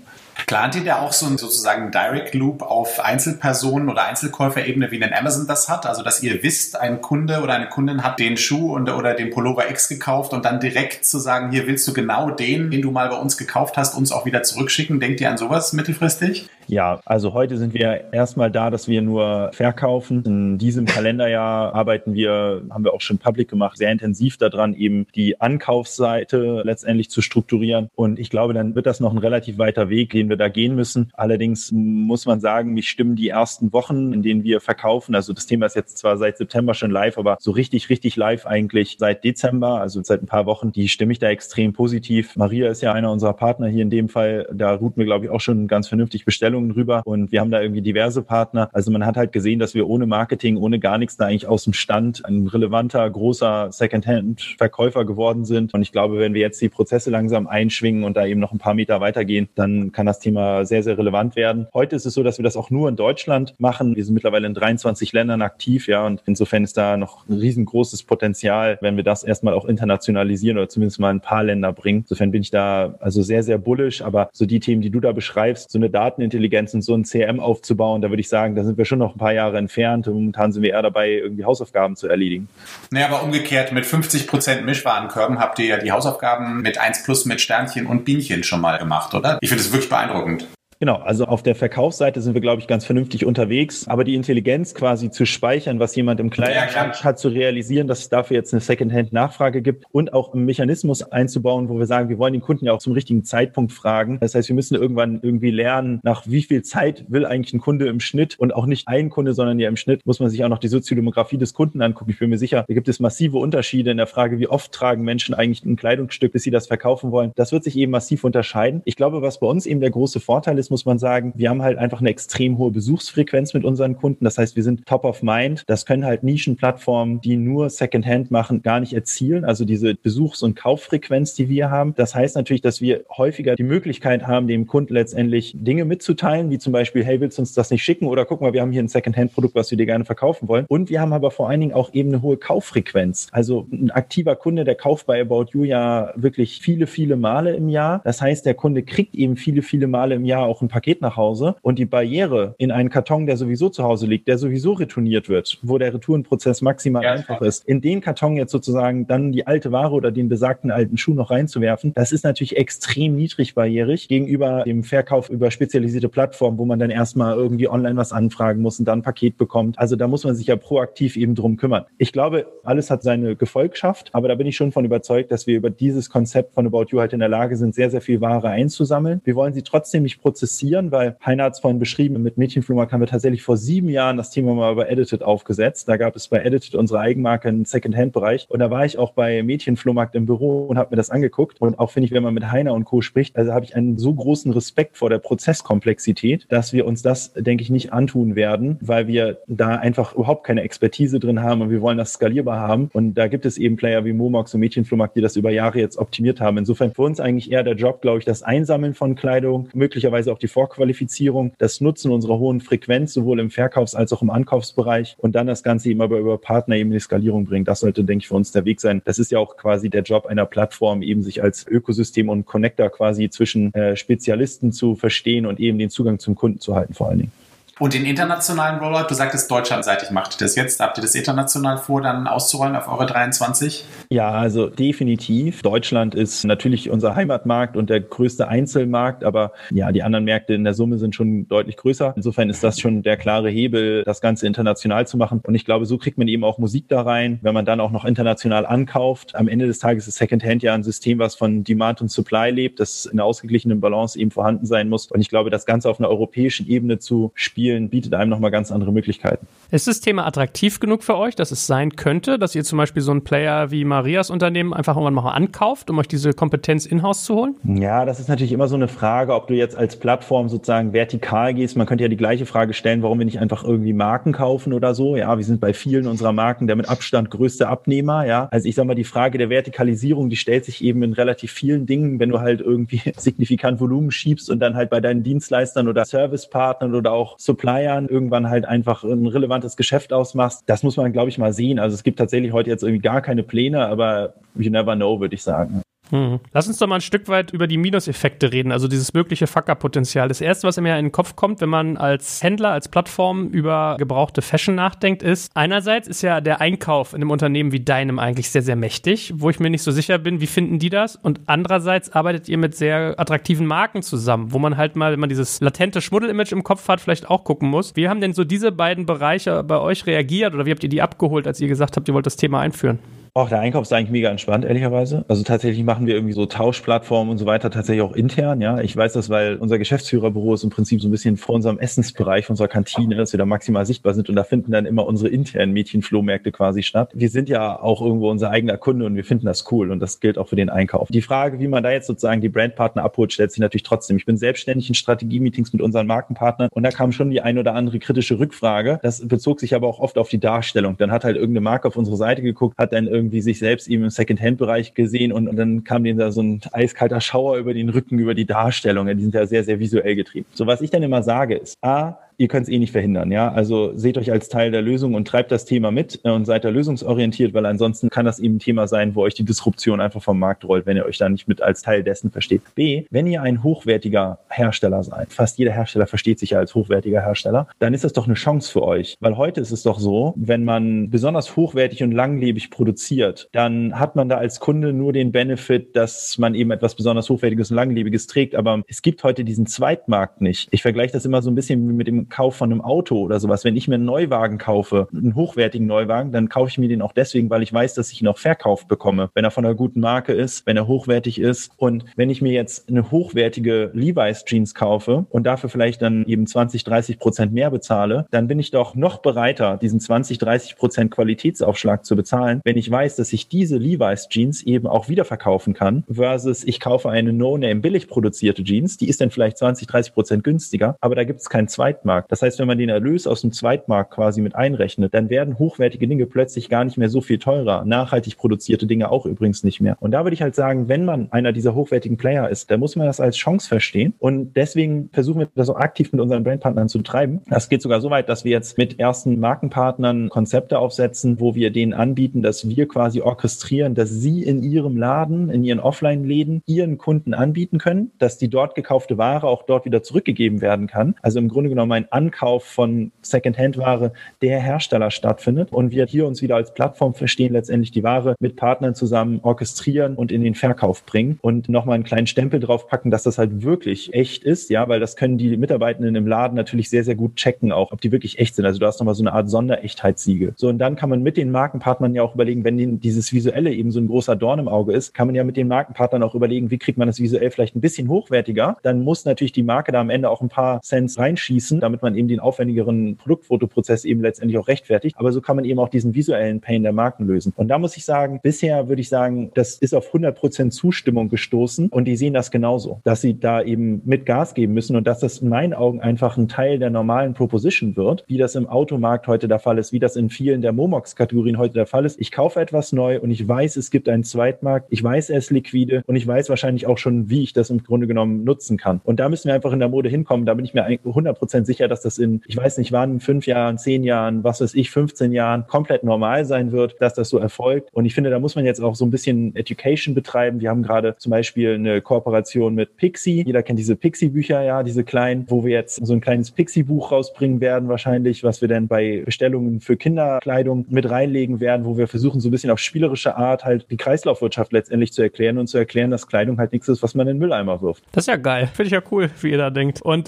Plant ihr da auch so einen sozusagen Direct Loop auf Einzelpersonen oder Einzelkäuferebene, wie denn Amazon das hat? Also, dass ihr wisst, ein Kunde oder eine Kundin hat den Schuh und, oder den Pullover X gekauft und dann direkt zu sagen, hier willst du genau den, den du mal bei uns gekauft hast, uns auch wieder zurückschicken. Denkt ihr an sowas mittelfristig? Ja, also heute sind wir erstmal da, dass wir nur verkaufen. In diesem Kalenderjahr arbeiten wir, haben wir auch schon public gemacht, sehr intensiv daran, eben die Ankaufsseite letztendlich zu strukturieren. Und ich glaube, dann wird das noch ein relativ weiter Weg, den wir da gehen müssen. Allerdings muss man sagen, mich stimmen die ersten Wochen, in denen wir verkaufen. Also das Thema ist jetzt zwar seit September schon live, aber so richtig, richtig live eigentlich seit Dezember, also seit ein paar Wochen, die stimme ich da extrem positiv. Maria ist ja einer unserer Partner hier in dem Fall. Da routen wir, glaube ich, auch schon ganz vernünftig Bestellungen drüber und wir haben da irgendwie diverse Partner. Also man hat halt gesehen, dass wir ohne Marketing, ohne gar nichts da eigentlich aus dem Stand ein relevanter, großer Secondhand-Verkäufer geworden sind. Und ich glaube, wenn wir jetzt die Prozesse langsam einschwingen und da eben noch ein paar Meter weitergehen, dann kann das Thema sehr, sehr relevant werden. Heute ist es so, dass wir das auch nur in Deutschland machen. Wir sind mittlerweile in 23 Ländern aktiv, ja, und insofern ist da noch ein riesengroßes Potenzial, wenn wir das erstmal auch internationalisieren oder zumindest mal ein paar Länder bringen. Insofern bin ich da also sehr, sehr bullish, aber so die Themen, die du da beschreibst, so eine Datenintelligenz Intelligenz und so ein CRM aufzubauen, da würde ich sagen, da sind wir schon noch ein paar Jahre entfernt. Momentan sind wir eher dabei, irgendwie Hausaufgaben zu erledigen. Naja, aber umgekehrt, mit 50 Prozent Mischwarenkörben habt ihr ja die Hausaufgaben mit 1 plus mit Sternchen und Bienchen schon mal gemacht, oder? Ich finde es wirklich beeindruckend. Genau, also auf der Verkaufsseite sind wir, glaube ich, ganz vernünftig unterwegs. Aber die Intelligenz quasi zu speichern, was jemand im Kleiderschrank ja, hat, zu realisieren, dass es dafür jetzt eine Secondhand-Nachfrage gibt und auch einen Mechanismus einzubauen, wo wir sagen, wir wollen den Kunden ja auch zum richtigen Zeitpunkt fragen. Das heißt, wir müssen irgendwann irgendwie lernen, nach wie viel Zeit will eigentlich ein Kunde im Schnitt und auch nicht ein Kunde, sondern ja im Schnitt muss man sich auch noch die Soziodemografie des Kunden angucken. Ich bin mir sicher, da gibt es massive Unterschiede in der Frage, wie oft tragen Menschen eigentlich ein Kleidungsstück, bis sie das verkaufen wollen. Das wird sich eben massiv unterscheiden. Ich glaube, was bei uns eben der große Vorteil ist, muss man sagen, wir haben halt einfach eine extrem hohe Besuchsfrequenz mit unseren Kunden. Das heißt, wir sind top of mind. Das können halt Nischenplattformen, die nur Secondhand machen, gar nicht erzielen. Also diese Besuchs- und Kauffrequenz, die wir haben. Das heißt natürlich, dass wir häufiger die Möglichkeit haben, dem Kunden letztendlich Dinge mitzuteilen, wie zum Beispiel, hey, willst du uns das nicht schicken? Oder guck mal, wir haben hier ein Secondhand-Produkt, was wir dir gerne verkaufen wollen. Und wir haben aber vor allen Dingen auch eben eine hohe Kauffrequenz. Also ein aktiver Kunde, der kauft bei About You ja wirklich viele, viele Male im Jahr. Das heißt, der Kunde kriegt eben viele, viele Male im Jahr auch ein Paket nach Hause und die Barriere in einen Karton, der sowieso zu Hause liegt, der sowieso retourniert wird, wo der Retourenprozess maximal ja, einfach ist, in den Karton jetzt sozusagen dann die alte Ware oder den besagten alten Schuh noch reinzuwerfen, das ist natürlich extrem niedrig barrierig gegenüber dem Verkauf über spezialisierte Plattformen, wo man dann erstmal irgendwie online was anfragen muss und dann ein Paket bekommt. Also da muss man sich ja proaktiv eben drum kümmern. Ich glaube, alles hat seine Gefolgschaft, aber da bin ich schon von überzeugt, dass wir über dieses Konzept von About You halt in der Lage sind, sehr, sehr viel Ware einzusammeln. Wir wollen sie trotzdem nicht prozessieren prozessieren, weil Heiner hat es vorhin beschrieben, mit Mädchenflohmarkt haben wir tatsächlich vor sieben Jahren das Thema mal bei Edited aufgesetzt. Da gab es bei Edited unsere Eigenmarke einen Second-Hand-Bereich. Und da war ich auch bei Mädchenflohmarkt im Büro und habe mir das angeguckt. Und auch finde ich, wenn man mit Heiner und Co. spricht, also habe ich einen so großen Respekt vor der Prozesskomplexität, dass wir uns das, denke ich, nicht antun werden, weil wir da einfach überhaupt keine Expertise drin haben und wir wollen das skalierbar haben. Und da gibt es eben Player wie Momox und Mädchenflohmarkt, die das über Jahre jetzt optimiert haben. Insofern für uns eigentlich eher der Job, glaube ich, das Einsammeln von Kleidung, möglicherweise auch die Vorqualifizierung, das Nutzen unserer hohen Frequenz, sowohl im Verkaufs- als auch im Ankaufsbereich und dann das Ganze eben aber über Partner eben in die Skalierung bringen. Das sollte, denke ich, für uns der Weg sein. Das ist ja auch quasi der Job einer Plattform, eben sich als Ökosystem und Connector quasi zwischen äh, Spezialisten zu verstehen und eben den Zugang zum Kunden zu halten vor allen Dingen. Und den internationalen Rollout, du sagtest, deutschlandseitig macht ihr das jetzt. Habt ihr das international vor, dann auszurollen auf eure 23? Ja, also definitiv. Deutschland ist natürlich unser Heimatmarkt und der größte Einzelmarkt, aber ja, die anderen Märkte in der Summe sind schon deutlich größer. Insofern ist das schon der klare Hebel, das Ganze international zu machen. Und ich glaube, so kriegt man eben auch Musik da rein, wenn man dann auch noch international ankauft. Am Ende des Tages ist Secondhand ja ein System, was von Demand und Supply lebt, das in einer ausgeglichenen Balance eben vorhanden sein muss. Und ich glaube, das Ganze auf einer europäischen Ebene zu spielen, spielen, bietet einem nochmal ganz andere Möglichkeiten. Ist das Thema attraktiv genug für euch, dass es sein könnte, dass ihr zum Beispiel so einen Player wie Marias Unternehmen einfach irgendwann mal ankauft, um euch diese Kompetenz in-house zu holen? Ja, das ist natürlich immer so eine Frage, ob du jetzt als Plattform sozusagen vertikal gehst. Man könnte ja die gleiche Frage stellen, warum wir nicht einfach irgendwie Marken kaufen oder so. Ja, wir sind bei vielen unserer Marken der mit Abstand größte Abnehmer. Ja, also ich sage mal, die Frage der Vertikalisierung, die stellt sich eben in relativ vielen Dingen, wenn du halt irgendwie signifikant Volumen schiebst und dann halt bei deinen Dienstleistern oder Servicepartnern oder auch Suppliern irgendwann halt einfach ein relevantes Geschäft ausmachst. Das muss man, glaube ich, mal sehen. Also es gibt tatsächlich heute jetzt irgendwie gar keine Pläne, aber you never know, würde ich sagen. Hm. Lass uns doch mal ein Stück weit über die Minuseffekte reden, also dieses mögliche Fucker-Potenzial. Das erste, was mir in den Kopf kommt, wenn man als Händler, als Plattform über gebrauchte Fashion nachdenkt, ist, einerseits ist ja der Einkauf in einem Unternehmen wie deinem eigentlich sehr, sehr mächtig, wo ich mir nicht so sicher bin, wie finden die das? Und andererseits arbeitet ihr mit sehr attraktiven Marken zusammen, wo man halt mal, wenn man dieses latente Schmuddel-Image im Kopf hat, vielleicht auch gucken muss. Wie haben denn so diese beiden Bereiche bei euch reagiert oder wie habt ihr die abgeholt, als ihr gesagt habt, ihr wollt das Thema einführen? Auch der Einkauf ist eigentlich mega entspannt, ehrlicherweise. Also tatsächlich machen wir irgendwie so Tauschplattformen und so weiter tatsächlich auch intern, ja. Ich weiß das, weil unser Geschäftsführerbüro ist im Prinzip so ein bisschen vor unserem Essensbereich, unserer Kantine, dass wir da maximal sichtbar sind und da finden dann immer unsere internen Mädchenflohmärkte quasi statt. Wir sind ja auch irgendwo unser eigener Kunde und wir finden das cool und das gilt auch für den Einkauf. Die Frage, wie man da jetzt sozusagen die Brandpartner abholt, stellt sich natürlich trotzdem. Ich bin selbstständig in Strategie-Meetings mit unseren Markenpartnern und da kam schon die ein oder andere kritische Rückfrage. Das bezog sich aber auch oft auf die Darstellung. Dann hat halt irgendeine Marke auf unsere Seite geguckt, hat dann irgendwie sich selbst eben im Second-Hand-Bereich gesehen und, und, dann kam denen da so ein eiskalter Schauer über den Rücken, über die Darstellung. Die sind ja sehr, sehr visuell getrieben. So, was ich dann immer sage, ist, A, ihr könnt es eh nicht verhindern, ja. Also seht euch als Teil der Lösung und treibt das Thema mit äh, und seid da lösungsorientiert, weil ansonsten kann das eben ein Thema sein, wo euch die Disruption einfach vom Markt rollt, wenn ihr euch da nicht mit als Teil dessen versteht. B, wenn ihr ein hochwertiger Hersteller seid, fast jeder Hersteller versteht sich ja als hochwertiger Hersteller, dann ist das doch eine Chance für euch. Weil heute ist es doch so, wenn man besonders hochwertig und langlebig produziert, dann hat man da als Kunde nur den Benefit, dass man eben etwas besonders hochwertiges und langlebiges trägt. Aber es gibt heute diesen Zweitmarkt nicht. Ich vergleiche das immer so ein bisschen wie mit dem Kauf von einem Auto oder sowas. Wenn ich mir einen Neuwagen kaufe, einen hochwertigen Neuwagen, dann kaufe ich mir den auch deswegen, weil ich weiß, dass ich ihn auch verkauft bekomme. Wenn er von einer guten Marke ist, wenn er hochwertig ist. Und wenn ich mir jetzt eine hochwertige Levi's Jeans kaufe und dafür vielleicht dann eben 20, 30 Prozent mehr bezahle, dann bin ich doch noch bereiter, diesen 20, 30 Prozent Qualitätsaufschlag zu bezahlen, wenn ich weiß, dass ich diese Levi's Jeans eben auch wiederverkaufen kann, versus ich kaufe eine No-Name billig produzierte Jeans, die ist dann vielleicht 20, 30 Prozent günstiger, aber da gibt es keinen Zweitmarkt. Zweitmarkt. Das heißt, wenn man den Erlös aus dem Zweitmarkt quasi mit einrechnet, dann werden hochwertige Dinge plötzlich gar nicht mehr so viel teurer. Nachhaltig produzierte Dinge auch übrigens nicht mehr. Und da würde ich halt sagen, wenn man einer dieser hochwertigen Player ist, dann muss man das als Chance verstehen. Und deswegen versuchen wir das auch aktiv mit unseren Brandpartnern zu treiben. Das geht sogar so weit, dass wir jetzt mit ersten Markenpartnern Konzepte aufsetzen, wo wir denen anbieten, dass wir quasi orchestrieren, dass sie in ihrem Laden, in ihren Offline-Läden ihren Kunden anbieten können, dass die dort gekaufte Ware auch dort wieder zurückgegeben werden kann. Also im Grunde genommen ein Ankauf von Secondhand-Ware der Hersteller stattfindet und wir hier uns wieder als Plattform verstehen, letztendlich die Ware mit Partnern zusammen orchestrieren und in den Verkauf bringen und nochmal einen kleinen Stempel drauf packen, dass das halt wirklich echt ist, ja, weil das können die Mitarbeitenden im Laden natürlich sehr, sehr gut checken, auch ob die wirklich echt sind. Also du hast nochmal so eine Art Sonderechtheitssiegel. So, und dann kann man mit den Markenpartnern ja auch überlegen, wenn denen dieses Visuelle eben so ein großer Dorn im Auge ist, kann man ja mit den Markenpartnern auch überlegen, wie kriegt man das visuell vielleicht ein bisschen hochwertiger. Dann muss natürlich die Marke da am Ende auch ein paar Cents reinschießen, damit man eben den aufwendigeren Produktfotoprozess eben letztendlich auch rechtfertigt. Aber so kann man eben auch diesen visuellen Pain der Marken lösen. Und da muss ich sagen, bisher würde ich sagen, das ist auf 100 Prozent Zustimmung gestoßen und die sehen das genauso, dass sie da eben mit Gas geben müssen und dass das in meinen Augen einfach ein Teil der normalen Proposition wird, wie das im Automarkt heute der Fall ist, wie das in vielen der Momox-Kategorien heute der Fall ist. Ich kaufe etwas neu und ich weiß, es gibt einen Zweitmarkt, ich weiß, er ist liquide und ich weiß wahrscheinlich auch schon, wie ich das im Grunde genommen nutzen kann. Und da müssen wir einfach in der Mode hinkommen. Da bin ich mir 100% sicher, dass das in, ich weiß nicht wann, fünf Jahren, zehn Jahren, was weiß ich, 15 Jahren komplett normal sein wird, dass das so erfolgt. Und ich finde, da muss man jetzt auch so ein bisschen Education betreiben. Wir haben gerade zum Beispiel eine Kooperation mit Pixie. Jeder kennt diese Pixie-Bücher, ja, diese kleinen, wo wir jetzt so ein kleines Pixie-Buch rausbringen werden wahrscheinlich, was wir dann bei Bestellungen für Kinderkleidung mit reinlegen werden, wo wir versuchen, so ein bisschen auf spielerische Art halt die Kreislaufwirtschaft letztendlich zu erklären und zu erklären, dass Kleidung halt nichts ist, was man in den Mülleimer wirft. Das ist ja geil. Finde ich ja cool, wie ihr da denkt. Und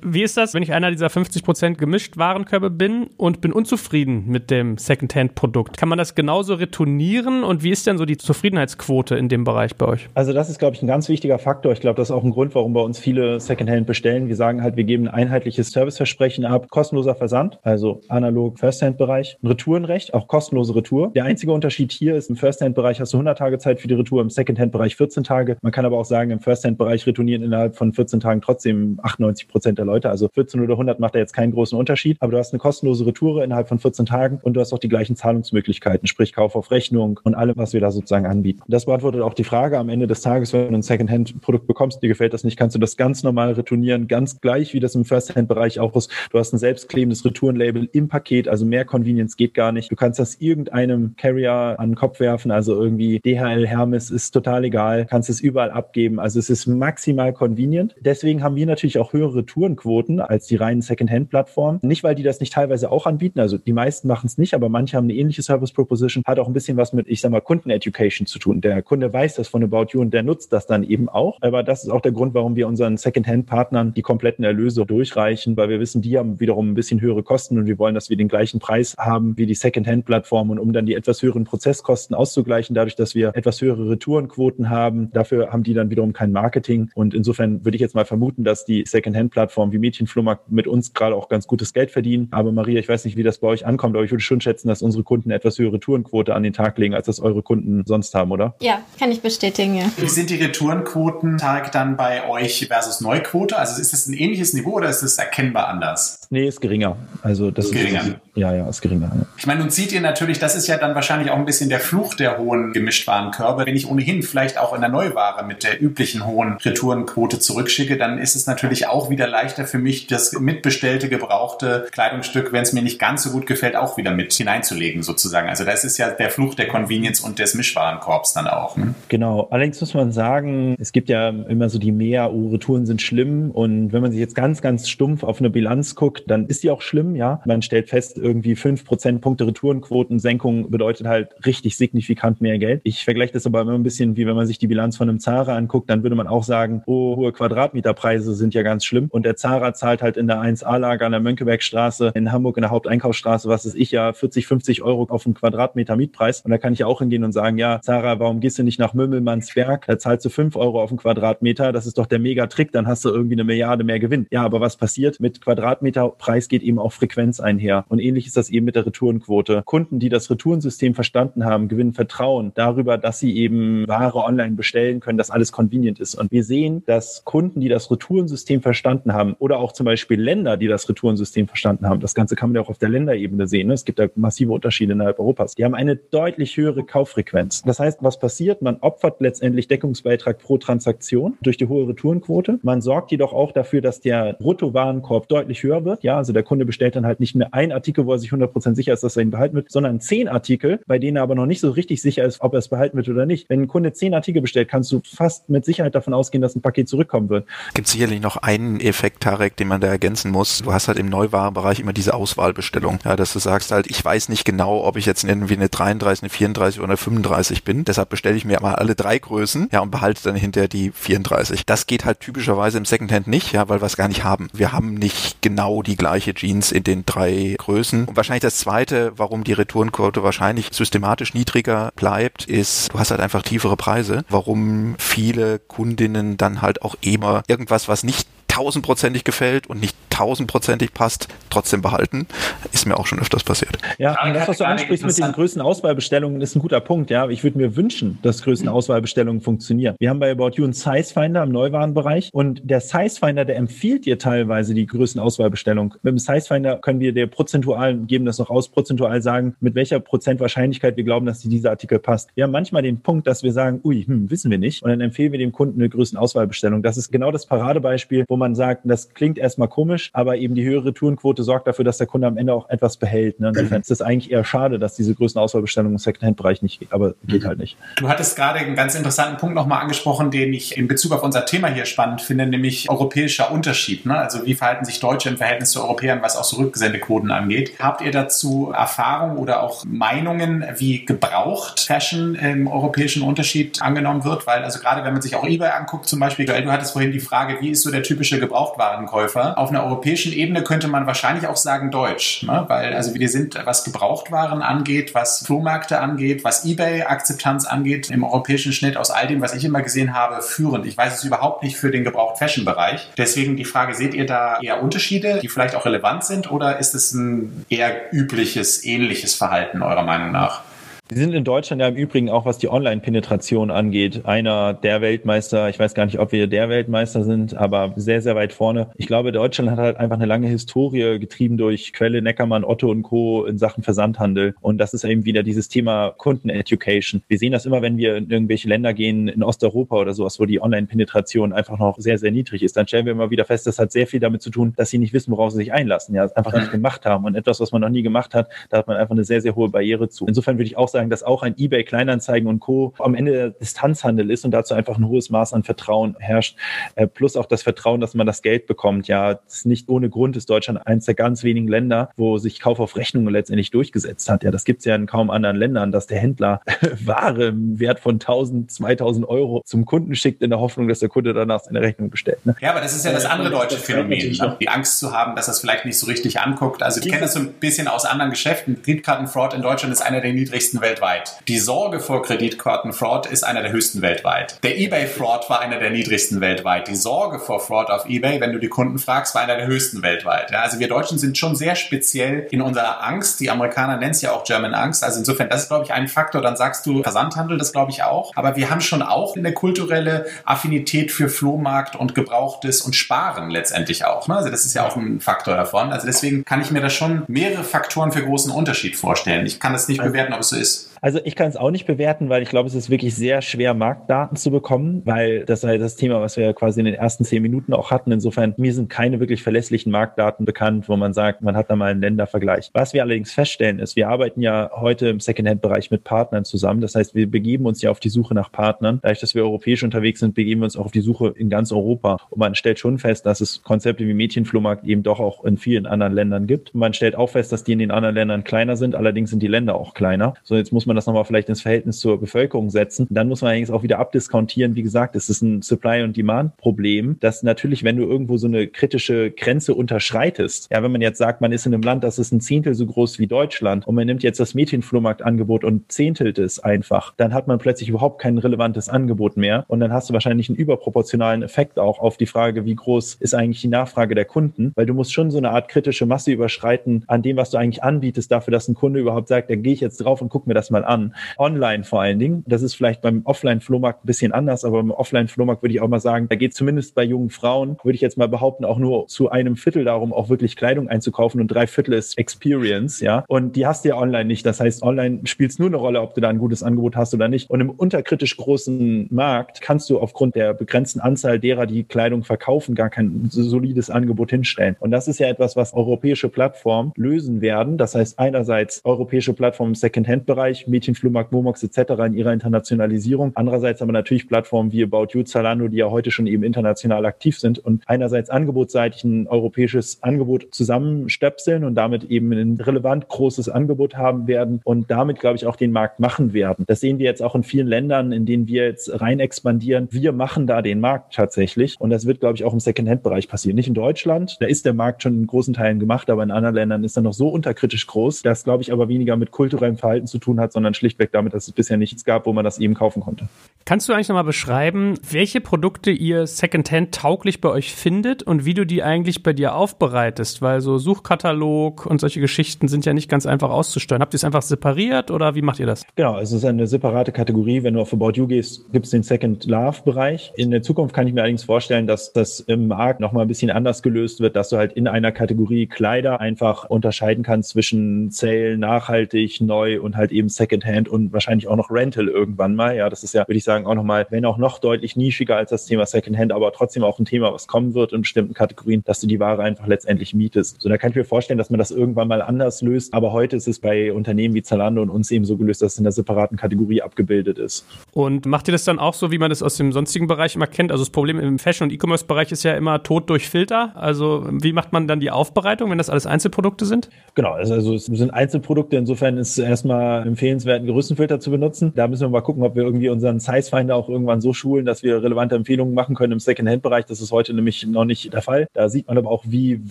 Wie ist das, wenn ich einer dieser 50% gemischt Warenkörbe bin und bin unzufrieden mit dem Secondhand-Produkt? Kann man das genauso retournieren und wie ist denn so die Zufriedenheitsquote in dem Bereich bei euch? Also das ist, glaube ich, ein ganz wichtiger Faktor. Ich glaube, das ist auch ein Grund, warum bei uns viele Secondhand bestellen. Wir sagen halt, wir geben ein einheitliches Serviceversprechen ab, kostenloser Versand, also analog Firsthand-Bereich, ein Retourenrecht, auch kostenlose Retour. Der einzige Unterschied hier ist, im Firsthand-Bereich hast du 100 Tage Zeit für die Retour, im Secondhand-Bereich 14 Tage. Man kann aber auch sagen, im Firsthand-Bereich retournieren innerhalb von 14 Tagen trotzdem 98 Prozent der Leute. Also 14 oder 100 macht da jetzt keinen großen Unterschied, aber du hast eine kostenlose Retour innerhalb von 14 Tagen und du hast auch die gleichen Zahlungsmöglichkeiten, sprich Kauf auf Rechnung und allem, was wir da sozusagen anbieten. Das beantwortet auch die Frage am Ende des Tages, wenn du ein Secondhand-Produkt bekommst, dir gefällt das nicht, kannst du das ganz normal retournieren, ganz gleich, wie das im First-Hand-Bereich auch ist. Du hast ein selbstklebendes Retourenlabel im Paket, also mehr Convenience geht gar nicht. Du kannst das irgendeinem Carrier an den Kopf werfen, also irgendwie DHL, Hermes, ist total egal, kannst es überall abgeben. Also es ist maximal convenient. Deswegen haben wir natürlich auch höhere Retourenquoten als die reinen Second-Hand-Plattformen. Nicht, weil die das nicht teilweise auch anbieten, also die meisten machen es nicht, aber manche haben eine ähnliche Service Proposition, hat auch ein bisschen was mit, ich sag mal, Kunden-Education zu tun. Der Kunde weiß das von About You und der nutzt das dann eben auch. Aber das ist auch der Grund, warum wir unseren Second-Hand-Partnern die kompletten Erlöse durchreichen, weil wir wissen, die haben wiederum ein bisschen höhere Kosten und wir wollen, dass wir den gleichen Preis haben wie die Second-Hand-Plattform und um dann die etwas höheren Prozesskosten auszugleichen, dadurch, dass wir etwas höhere Retourenquoten haben, dafür haben die dann wiederum kein Marketing und insofern würde ich jetzt mal vermuten, dass die Second-Hand-Plattform wie Mädchenflohmarkt mit uns gerade auch ganz gutes Geld verdienen. Aber Maria, ich weiß nicht, wie das bei euch ankommt, aber ich würde schon schätzen, dass unsere Kunden etwas höhere Tourenquote an den Tag legen, als das eure Kunden sonst haben, oder? Ja, kann ich bestätigen, ja. Wie sind die Retourenquoten Tag dann bei euch versus Neuquote? Also ist das ein ähnliches Niveau oder ist es erkennbar anders? Nee, ist geringer. Also das ist, Geringer. ist Ja, ja, ist geringer. Ja. Ich meine, nun seht ihr natürlich, das ist ja dann wahrscheinlich auch ein bisschen der Fluch der hohen Gemischtwarenkörbe. Wenn ich ohnehin vielleicht auch in der Neuware mit der üblichen hohen Retourenquote zurückschicke, dann ist es natürlich auch wieder leichter für mich, das mitbestellte, gebrauchte Kleidungsstück, wenn es mir nicht ganz so gut gefällt, auch wieder mit hineinzulegen sozusagen. Also das ist ja der Fluch der Convenience und des Mischwarenkorbs dann auch. Ne? Genau. Allerdings muss man sagen, es gibt ja immer so die mehr, oh, Retouren sind schlimm. Und wenn man sich jetzt ganz, ganz stumpf auf eine Bilanz guckt, dann ist die auch schlimm, ja. Man stellt fest, irgendwie fünf Prozentpunkte Retourenquotensenkung bedeutet halt richtig signifikant mehr Geld. Ich vergleiche das aber immer ein bisschen wie wenn man sich die Bilanz von einem Zara anguckt, dann würde man auch sagen, oh, hohe Quadratmeterpreise sind ja ganz schlimm. Und der Zara zahlt halt in der 1A-Lager an der Mönckebergstraße in Hamburg in der Haupteinkaufsstraße, was ist ich ja, 40, 50 Euro auf einen Quadratmeter Mietpreis. Und da kann ich auch hingehen und sagen, ja, Zara, warum gehst du nicht nach Mümmelmannsberg? Da zahlst du fünf Euro auf einen Quadratmeter. Das ist doch der Mega-Trick. Dann hast du irgendwie eine Milliarde mehr Gewinn. Ja, aber was passiert? Mit Quadratmeterpreis geht eben auch Frequenz einher. Und ähnlich ist das eben mit der Retourenquote. Kunden, die das Retourensystem verstanden haben, gewinnen Vertrauen darüber, dass sie eben Ware online bestellen können, dass alles convenient ist. Und wir sehen, dass Kunden, die das Retourensystem verstanden haben oder auch zum Beispiel Länder, die das Retourensystem verstanden haben, das Ganze kann man ja auch auf der Länderebene sehen. Ne? Es gibt da massive Unterschiede innerhalb Europas. Die haben eine deutlich höhere Kauffrequenz. Das heißt, was passiert? Man opfert letztendlich Deckungsbeitrag pro Transaktion durch die hohe Retourenquote. Man sorgt jedoch auch dafür, dass der Bruttowarenkorb deutlich höher wird. Ja, also der Kunde bestellt dann halt nicht mehr ein Artikel, wo er sich 100% sicher ist, dass er ihn behalten wird, sondern zehn Artikel, bei denen er aber noch nicht so richtig sicher ist, ob er es behalten wird oder nicht. Wenn ein Kunde zehn Artikel bestellt, kannst du fast mit Sicherheit davon ausgehen, dass ein Paket zurückkommen wird. Gibt sicherlich noch einen Effekt, Tarek, den man da ergänzen muss. Du hast halt im Neuwarenbereich immer diese Auswahlbestellung, ja, dass du sagst halt, ich weiß nicht genau, ob ich jetzt irgendwie eine 33, eine 34 oder eine 35 bin. Deshalb bestelle ich mir mal alle drei Größen, ja, und behalte dann hinterher die 34. Das geht halt typischerweise im Secondhand nicht, ja, weil wir es gar nicht haben. Wir haben nicht genau die gleiche Jeans in den drei Größen. Und wahrscheinlich das zweite, warum die Retourenquote wahrscheinlich systematisch niedriger bleibt, ist, du hast halt einfach tiefere Preise. Warum viele Kundinnen dann halt auch immer irgendwas, was nicht tausendprozentig gefällt und nicht tausendprozentig passt, trotzdem behalten. Ist mir auch schon öfters passiert. Ja, und das, was du ansprichst mit den größten Auswahlbestellungen, ist ein guter Punkt. Ja, ich würde mir wünschen, dass größten Auswahlbestellungen funktionieren. Wir haben bei About You einen Size Finder im Neuwarenbereich und der Size Finder, der empfiehlt dir teilweise die größten Auswahlbestellung. Mit dem Size Finder können wir dir prozentual, geben das noch aus, prozentual sagen, mit welcher Prozent Wahrscheinlichkeit wir glauben, dass dieser Artikel passt. Wir haben manchmal den Punkt, dass wir sagen, ui, hm, wissen wir nicht. Und dann empfehlen wir dem Kunden eine größten Auswahlbestellung. Das ist genau das Paradebeispiel, wo man sagt, das klingt erstmal komisch, aber eben die höhere Tourenquote sorgt dafür, dass der Kunde am Ende auch etwas behält. Ne? Insofern ist es eigentlich eher schade, dass diese größten Auswahlbestellungen im Secondhand-Bereich nicht geht, aber geht halt nicht. Du hattest gerade einen ganz interessanten Punkt nochmal angesprochen, den ich in Bezug auf unser Thema hier spannend finde, nämlich europäischer Unterschied. Ne? Also wie verhalten sich Deutsche im Verhältnis zu Europäern, was auch so Rücksendequoten angeht. Habt ihr dazu Erfahrungen oder auch Meinungen, wie gebraucht Fashion im europäischen Unterschied angenommen wird? Weil also gerade wenn man sich auch eBay anguckt zum Beispiel, du hattest vorhin die Frage, wie ist so der typische Gebrauchtwarenkäufer? Auf einer europäischen Ebene könnte man wahrscheinlich auch sagen Deutsch, ne? weil also wir sind, was Gebrauchtwaren angeht, was Flohmärkte angeht, was eBay-Akzeptanz angeht, im europäischen Schnitt aus all dem, was ich immer gesehen habe, führend. Ich weiß es überhaupt nicht für den Gebraucht-Fashion-Bereich. Deswegen die Frage, seht ihr da eher Unterschiede, die vielleicht auch relevant sind oder ist es ein eher übliches, ähnliches Verhalten eurer Meinung nach? Wir sind in Deutschland ja im Übrigen auch, was die Online-Penetration angeht, einer der Weltmeister. Ich weiß gar nicht, ob wir der Weltmeister sind, aber sehr, sehr weit vorne. Ich glaube, Deutschland hat halt einfach eine lange Historie getrieben durch Quelle, Neckermann, Otto und Co. in Sachen Versandhandel. Und das ist eben wieder dieses Thema Kunden-Education. Wir sehen das immer, wenn wir in irgendwelche Länder gehen, in Osteuropa oder sowas, wo die Online-Penetration einfach noch sehr, sehr niedrig ist. Dann stellen wir immer wieder fest, das hat sehr viel damit zu tun, dass sie nicht wissen, worauf sie sich einlassen. Ja, einfach nicht gemacht haben. Und etwas, was man noch nie gemacht hat, da hat man einfach eine sehr, sehr hohe Barriere zu. Insofern würde ich auch sagen, sagen, dass auch ein eBay Kleinanzeigen und Co. am Ende der Distanzhandel ist und dazu einfach ein hohes Maß an Vertrauen herrscht. Äh, plus auch das Vertrauen, dass man das Geld bekommt. Ja, das ist nicht ohne Grund ist Deutschland eines der ganz wenigen Länder, wo sich Kauf auf Rechnung letztendlich durchgesetzt hat. Ja, das gibt es ja in kaum anderen Ländern, dass der Händler Ware im Wert von 1000, 2000 Euro zum Kunden schickt in der Hoffnung, dass der Kunde danach seine Rechnung bestellt. Ne? Ja, aber das ist ja das andere deutsche Phänomen. Ne? Die Angst zu haben, dass das vielleicht nicht so richtig anguckt. Also ich kenne das so ein bisschen aus anderen Geschäften. Kreditkartenfraud in Deutschland ist einer der niedrigsten weltweit. Die Sorge vor Kreditkartenfraud ist einer der höchsten weltweit. Der eBay-Fraud war einer der niedrigsten weltweit. Die Sorge vor Fraud auf eBay, wenn du die Kunden fragst, war einer der höchsten weltweit. Ja, also wir Deutschen sind schon sehr speziell in unserer Angst. Die Amerikaner nennen es ja auch German Angst. Also insofern, das ist, glaube ich, ein Faktor. Dann sagst du Versandhandel, das glaube ich auch. Aber wir haben schon auch eine kulturelle Affinität für Flohmarkt und Gebrauchtes und Sparen letztendlich auch. Ne? Also das ist ja auch ein Faktor davon. Also deswegen kann ich mir da schon mehrere Faktoren für großen Unterschied vorstellen. Ich kann das nicht also, bewerten, ob es so ist. is Also ich kann es auch nicht bewerten, weil ich glaube, es ist wirklich sehr schwer, Marktdaten zu bekommen, weil das war das Thema, was wir quasi in den ersten zehn Minuten auch hatten. Insofern, mir sind keine wirklich verlässlichen Marktdaten bekannt, wo man sagt, man hat da mal einen Ländervergleich. Was wir allerdings feststellen, ist, wir arbeiten ja heute im Secondhand-Bereich mit Partnern zusammen. Das heißt, wir begeben uns ja auf die Suche nach Partnern. Dadurch, dass wir europäisch unterwegs sind, begeben wir uns auch auf die Suche in ganz Europa. Und man stellt schon fest, dass es Konzepte wie Mädchenflohmarkt eben doch auch in vielen anderen Ländern gibt. Und man stellt auch fest, dass die in den anderen Ländern kleiner sind. Allerdings sind die Länder auch kleiner. So, jetzt muss man das nochmal vielleicht ins Verhältnis zur Bevölkerung setzen. Dann muss man eigentlich auch wieder abdiskontieren. Wie gesagt, es ist ein Supply- und Demand-Problem, dass natürlich, wenn du irgendwo so eine kritische Grenze unterschreitest, ja, wenn man jetzt sagt, man ist in einem Land, das ist ein Zehntel so groß wie Deutschland und man nimmt jetzt das Mädchenflohmarktangebot und zehntelt es einfach, dann hat man plötzlich überhaupt kein relevantes Angebot mehr und dann hast du wahrscheinlich einen überproportionalen Effekt auch auf die Frage, wie groß ist eigentlich die Nachfrage der Kunden, weil du musst schon so eine Art kritische Masse überschreiten an dem, was du eigentlich anbietest, dafür, dass ein Kunde überhaupt sagt, da gehe ich jetzt drauf und guck mir das mal an. Online vor allen Dingen. Das ist vielleicht beim Offline-Flohmarkt ein bisschen anders, aber beim Offline-Flohmarkt würde ich auch mal sagen, da geht zumindest bei jungen Frauen, würde ich jetzt mal behaupten, auch nur zu einem Viertel darum, auch wirklich Kleidung einzukaufen und drei Viertel ist Experience, ja. Und die hast du ja online nicht. Das heißt, online spielt nur eine Rolle, ob du da ein gutes Angebot hast oder nicht. Und im unterkritisch großen Markt kannst du aufgrund der begrenzten Anzahl derer, die Kleidung verkaufen, gar kein solides Angebot hinstellen. Und das ist ja etwas, was europäische Plattformen lösen werden. Das heißt, einerseits europäische Plattformen im Second-Hand-Bereich, Mädchenflohmarkt Flohmarkt, Momox etc. in ihrer Internationalisierung. Andererseits haben wir natürlich Plattformen wie About You, Zalando, die ja heute schon eben international aktiv sind und einerseits angebotsseitig ein europäisches Angebot zusammenstöpseln und damit eben ein relevant großes Angebot haben werden und damit, glaube ich, auch den Markt machen werden. Das sehen wir jetzt auch in vielen Ländern, in denen wir jetzt rein expandieren. Wir machen da den Markt tatsächlich und das wird, glaube ich, auch im Second-Hand-Bereich passieren. Nicht in Deutschland, da ist der Markt schon in großen Teilen gemacht, aber in anderen Ländern ist er noch so unterkritisch groß, dass, glaube ich, aber weniger mit kulturellem Verhalten zu tun hat, sondern schlichtweg damit, dass es bisher nichts gab, wo man das eben kaufen konnte. Kannst du eigentlich nochmal beschreiben, welche Produkte ihr Secondhand tauglich bei euch findet und wie du die eigentlich bei dir aufbereitest? Weil so Suchkatalog und solche Geschichten sind ja nicht ganz einfach auszusteuern. Habt ihr es einfach separiert oder wie macht ihr das? Genau, es ist eine separate Kategorie. Wenn du auf About You gehst, gibt es den Second Love Bereich. In der Zukunft kann ich mir allerdings vorstellen, dass das im Markt nochmal ein bisschen anders gelöst wird, dass du halt in einer Kategorie Kleider einfach unterscheiden kannst zwischen Sale, nachhaltig, neu und halt eben Secondhand und wahrscheinlich auch noch Rental irgendwann mal. Ja, das ist ja, würde ich sagen, auch nochmal, wenn auch noch deutlich nischiger als das Thema Secondhand, aber trotzdem auch ein Thema, was kommen wird in bestimmten Kategorien, dass du die Ware einfach letztendlich mietest. So, da kann ich mir vorstellen, dass man das irgendwann mal anders löst, aber heute ist es bei Unternehmen wie Zalando und uns eben so gelöst, dass es in einer separaten Kategorie abgebildet ist. Und macht ihr das dann auch so, wie man das aus dem sonstigen Bereich immer kennt? Also das Problem im Fashion- und E-Commerce-Bereich ist ja immer tot durch Filter. Also wie macht man dann die Aufbereitung, wenn das alles Einzelprodukte sind? Genau, also, also es sind Einzelprodukte. Insofern ist erstmal empfehlenswert, einen Größenfilter zu benutzen. Da müssen wir mal gucken, ob wir irgendwie unseren Size-Finder auch irgendwann so schulen, dass wir relevante Empfehlungen machen können im Second-Hand-Bereich. Das ist heute nämlich noch nicht der Fall. Da sieht man aber auch, wie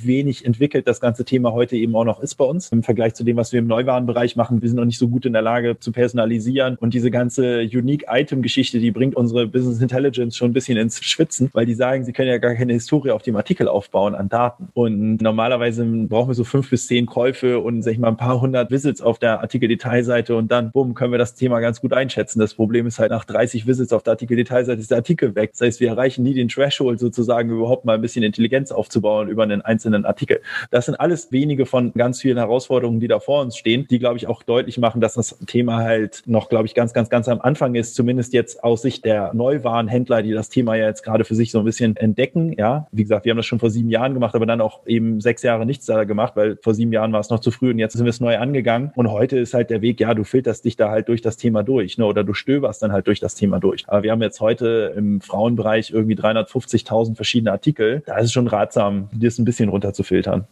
wenig entwickelt das ganze Thema heute eben auch noch ist bei uns im Vergleich zu dem, was wir im Neuwarenbereich machen. Wir sind noch nicht so gut in der Lage zu personalisieren und diese ganze Unique-Item-Geschichte, die bringt unsere Business Intelligence schon ein bisschen ins Schwitzen, weil die sagen, sie können ja gar keine Historie auf dem Artikel aufbauen an Daten. Und normalerweise brauchen wir so fünf bis zehn Käufe und sag ich mal ein paar hundert Visits auf der Artikeldetailseite und dann, bumm, können wir das Thema ganz gut einschätzen. Das Problem ist halt, nach 30 Visits auf der Artikeldetailseite ist der Artikel weg. Das heißt, wir erreichen nie den Threshold sozusagen, überhaupt mal ein bisschen Intelligenz aufzubauen über einen einzelnen Artikel. Das sind alles wenige von ganz vielen Herausforderungen, die da vor uns stehen, die, glaube ich, auch deutlich machen, dass das Thema halt noch, glaube ich, ganz, ganz, ganz am Anfang ist, zumindest jetzt aus Sicht der Neuwarenhändler, die das Thema ja jetzt gerade für sich so ein bisschen entdecken. Ja, wie gesagt, wir haben das schon vor sieben Jahren gemacht, aber dann auch eben sechs Jahre nichts da gemacht, weil vor sieben Jahren war es noch zu früh und jetzt sind wir es neu angegangen. Und heute ist halt der Weg, ja, du filterst dich da halt durch das Thema durch, ne? oder du stöberst dann halt durch das Thema durch. Aber wir haben jetzt heute im Frauenbereich irgendwie 350.000 verschiedene Artikel. Da ist es schon ratsam, das ein bisschen runter zu filtern.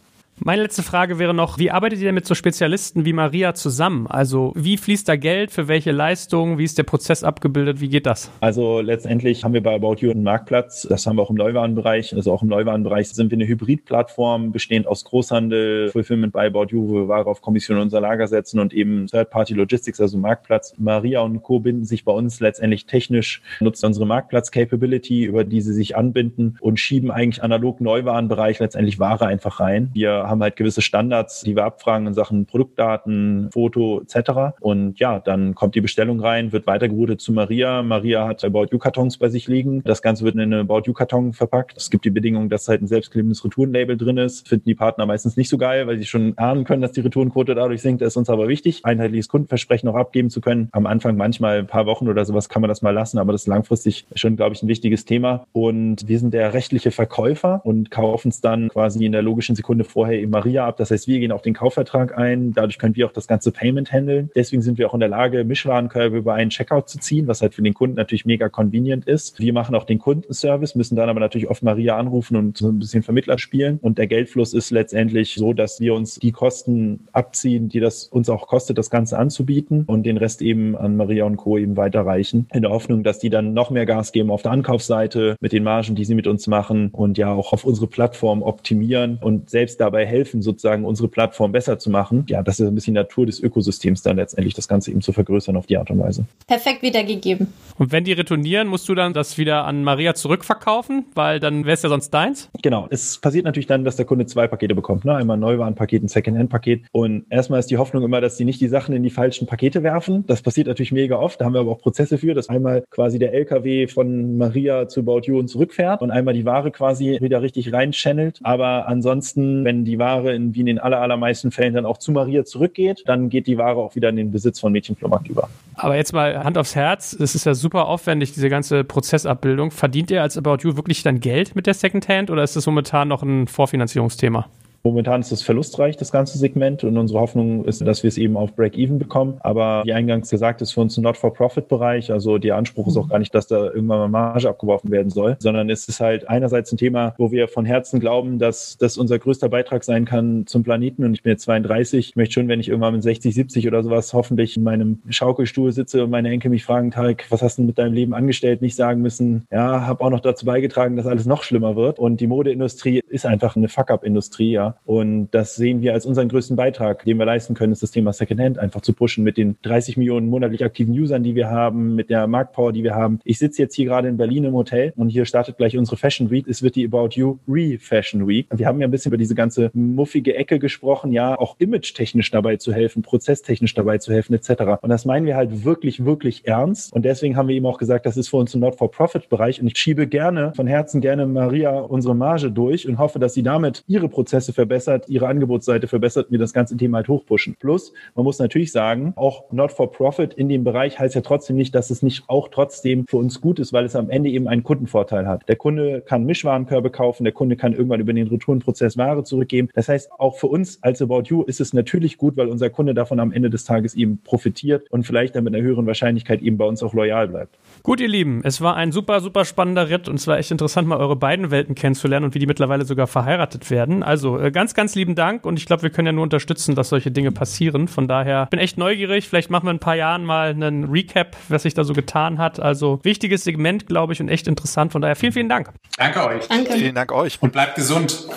Meine letzte Frage wäre noch, wie arbeitet ihr denn mit so Spezialisten wie Maria zusammen? Also wie fließt da Geld, für welche Leistungen, wie ist der Prozess abgebildet, wie geht das? Also letztendlich haben wir bei About You einen Marktplatz, das haben wir auch im Neuwarenbereich, also auch im Neuwarenbereich sind wir eine Hybridplattform, bestehend aus Großhandel, Fulfillment bei About You, wo wir Ware auf Kommission in unser Lager setzen und eben Third-Party Logistics, also Marktplatz. Maria und Co. binden sich bei uns letztendlich technisch, nutzen unsere Marktplatz-Capability, über die sie sich anbinden und schieben eigentlich analog Neuwarenbereich letztendlich Ware einfach rein. Wir haben halt gewisse Standards, die wir abfragen in Sachen Produktdaten, Foto etc. Und ja, dann kommt die Bestellung rein, wird weitergeroutet zu Maria. Maria hat About You Kartons bei sich liegen. Das Ganze wird in eine About You Karton verpackt. Es gibt die Bedingung, dass halt ein selbstklebendes Retourenlabel drin ist. Finden die Partner meistens nicht so geil, weil sie schon ahnen können, dass die Retourenquote dadurch sinkt. Das ist uns aber wichtig, einheitliches Kundenversprechen auch abgeben zu können. Am Anfang manchmal ein paar Wochen oder sowas kann man das mal lassen, aber das ist langfristig schon, glaube ich, ein wichtiges Thema. Und wir sind der rechtliche Verkäufer und kaufen es dann quasi in der logischen Sekunde vorher eben Maria ab. Das heißt, wir gehen auf den Kaufvertrag ein. Dadurch können wir auch das ganze Payment handeln. Deswegen sind wir auch in der Lage, Mischwarenkörbe über einen Checkout zu ziehen, was halt für den Kunden natürlich mega convenient ist. Wir machen auch den Kundenservice, müssen dann aber natürlich oft Maria anrufen und so ein bisschen Vermittler spielen. Und der Geldfluss ist letztendlich so, dass wir uns die Kosten abziehen, die das uns auch kostet, das Ganze anzubieten und den Rest eben an Maria und Co. eben weiterreichen. In der Hoffnung, dass die dann noch mehr Gas geben auf der Ankaufsseite mit den Margen, die sie mit uns machen und ja auch auf unsere Plattform optimieren und selbst dabei helfen, sozusagen unsere Plattform besser zu machen. Ja, das ist ein bisschen Natur des Ökosystems dann letztendlich, das Ganze eben zu vergrößern auf die Art und Weise. Perfekt wiedergegeben. Und wenn die retournieren, musst du dann das wieder an Maria zurückverkaufen, weil dann wäre es ja sonst deins? Genau. Es passiert natürlich dann, dass der Kunde zwei Pakete bekommt. Ne? Einmal ein Neuwarenpaket, ein Secondhand-Paket. Und erstmal ist die Hoffnung immer, dass die nicht die Sachen in die falschen Pakete werfen. Das passiert natürlich mega oft. Da haben wir aber auch Prozesse für, dass einmal quasi der LKW von Maria zu About You und zurückfährt und einmal die Ware quasi wieder richtig reinchannelt. Aber ansonsten, wenn die Ware in, wie in den aller, allermeisten Fällen dann auch zu Maria zurückgeht, dann geht die Ware auch wieder in den Besitz von Mädchenflohmarkt über. Aber jetzt mal Hand aufs Herz, es ist ja super aufwendig, diese ganze Prozessabbildung. Verdient ihr als About You wirklich dann Geld mit der Secondhand oder ist das momentan noch ein Vorfinanzierungsthema? Momentan ist es verlustreich, das ganze Segment. Und unsere Hoffnung ist, dass wir es eben auf Break-Even bekommen. Aber wie eingangs gesagt, ist für uns ein Not-for-Profit-Bereich. Also der Anspruch ist auch gar nicht, dass da irgendwann mal Marge abgeworfen werden soll, sondern es ist halt einerseits ein Thema, wo wir von Herzen glauben, dass das unser größter Beitrag sein kann zum Planeten. Und ich bin jetzt 32. Ich möchte schon, wenn ich irgendwann mit 60, 70 oder sowas hoffentlich in meinem Schaukelstuhl sitze und meine Enkel mich fragen, Tarek, was hast du mit deinem Leben angestellt? Nicht sagen müssen, ja, habe auch noch dazu beigetragen, dass alles noch schlimmer wird. Und die Modeindustrie ist einfach eine Fuck-up-Industrie, ja. Und das sehen wir als unseren größten Beitrag, den wir leisten können, ist das Thema Secondhand einfach zu pushen mit den 30 Millionen monatlich aktiven Usern, die wir haben, mit der Marktpower, die wir haben. Ich sitze jetzt hier gerade in Berlin im Hotel und hier startet gleich unsere Fashion Week. Es wird die About You Re-Fashion Week. Wir haben ja ein bisschen über diese ganze muffige Ecke gesprochen, ja, auch image-technisch dabei zu helfen, prozesstechnisch dabei zu helfen, etc. Und das meinen wir halt wirklich, wirklich ernst. Und deswegen haben wir eben auch gesagt, das ist für uns ein Not-for-Profit-Bereich. Und ich schiebe gerne, von Herzen gerne Maria unsere Marge durch und hoffe, dass sie damit ihre Prozesse verbessert, ihre Angebotsseite verbessert wir das ganze Thema halt hochpushen. Plus, man muss natürlich sagen, auch Not-for-Profit in dem Bereich heißt ja trotzdem nicht, dass es nicht auch trotzdem für uns gut ist, weil es am Ende eben einen Kundenvorteil hat. Der Kunde kann Mischwarenkörbe kaufen, der Kunde kann irgendwann über den Retourenprozess Ware zurückgeben. Das heißt, auch für uns als About You ist es natürlich gut, weil unser Kunde davon am Ende des Tages eben profitiert und vielleicht dann mit einer höheren Wahrscheinlichkeit eben bei uns auch loyal bleibt. Gut, ihr Lieben, es war ein super, super spannender Ritt und es war echt interessant, mal eure beiden Welten kennenzulernen und wie die mittlerweile sogar verheiratet werden. Also ganz, ganz lieben Dank und ich glaube, wir können ja nur unterstützen, dass solche Dinge passieren. Von daher bin echt neugierig. Vielleicht machen wir in ein paar Jahren mal einen Recap, was sich da so getan hat. Also wichtiges Segment, glaube ich, und echt interessant. Von daher vielen, vielen Dank. Danke euch. Danke. Vielen Dank euch. Und bleibt gesund.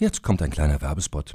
Jetzt kommt ein kleiner Werbespot.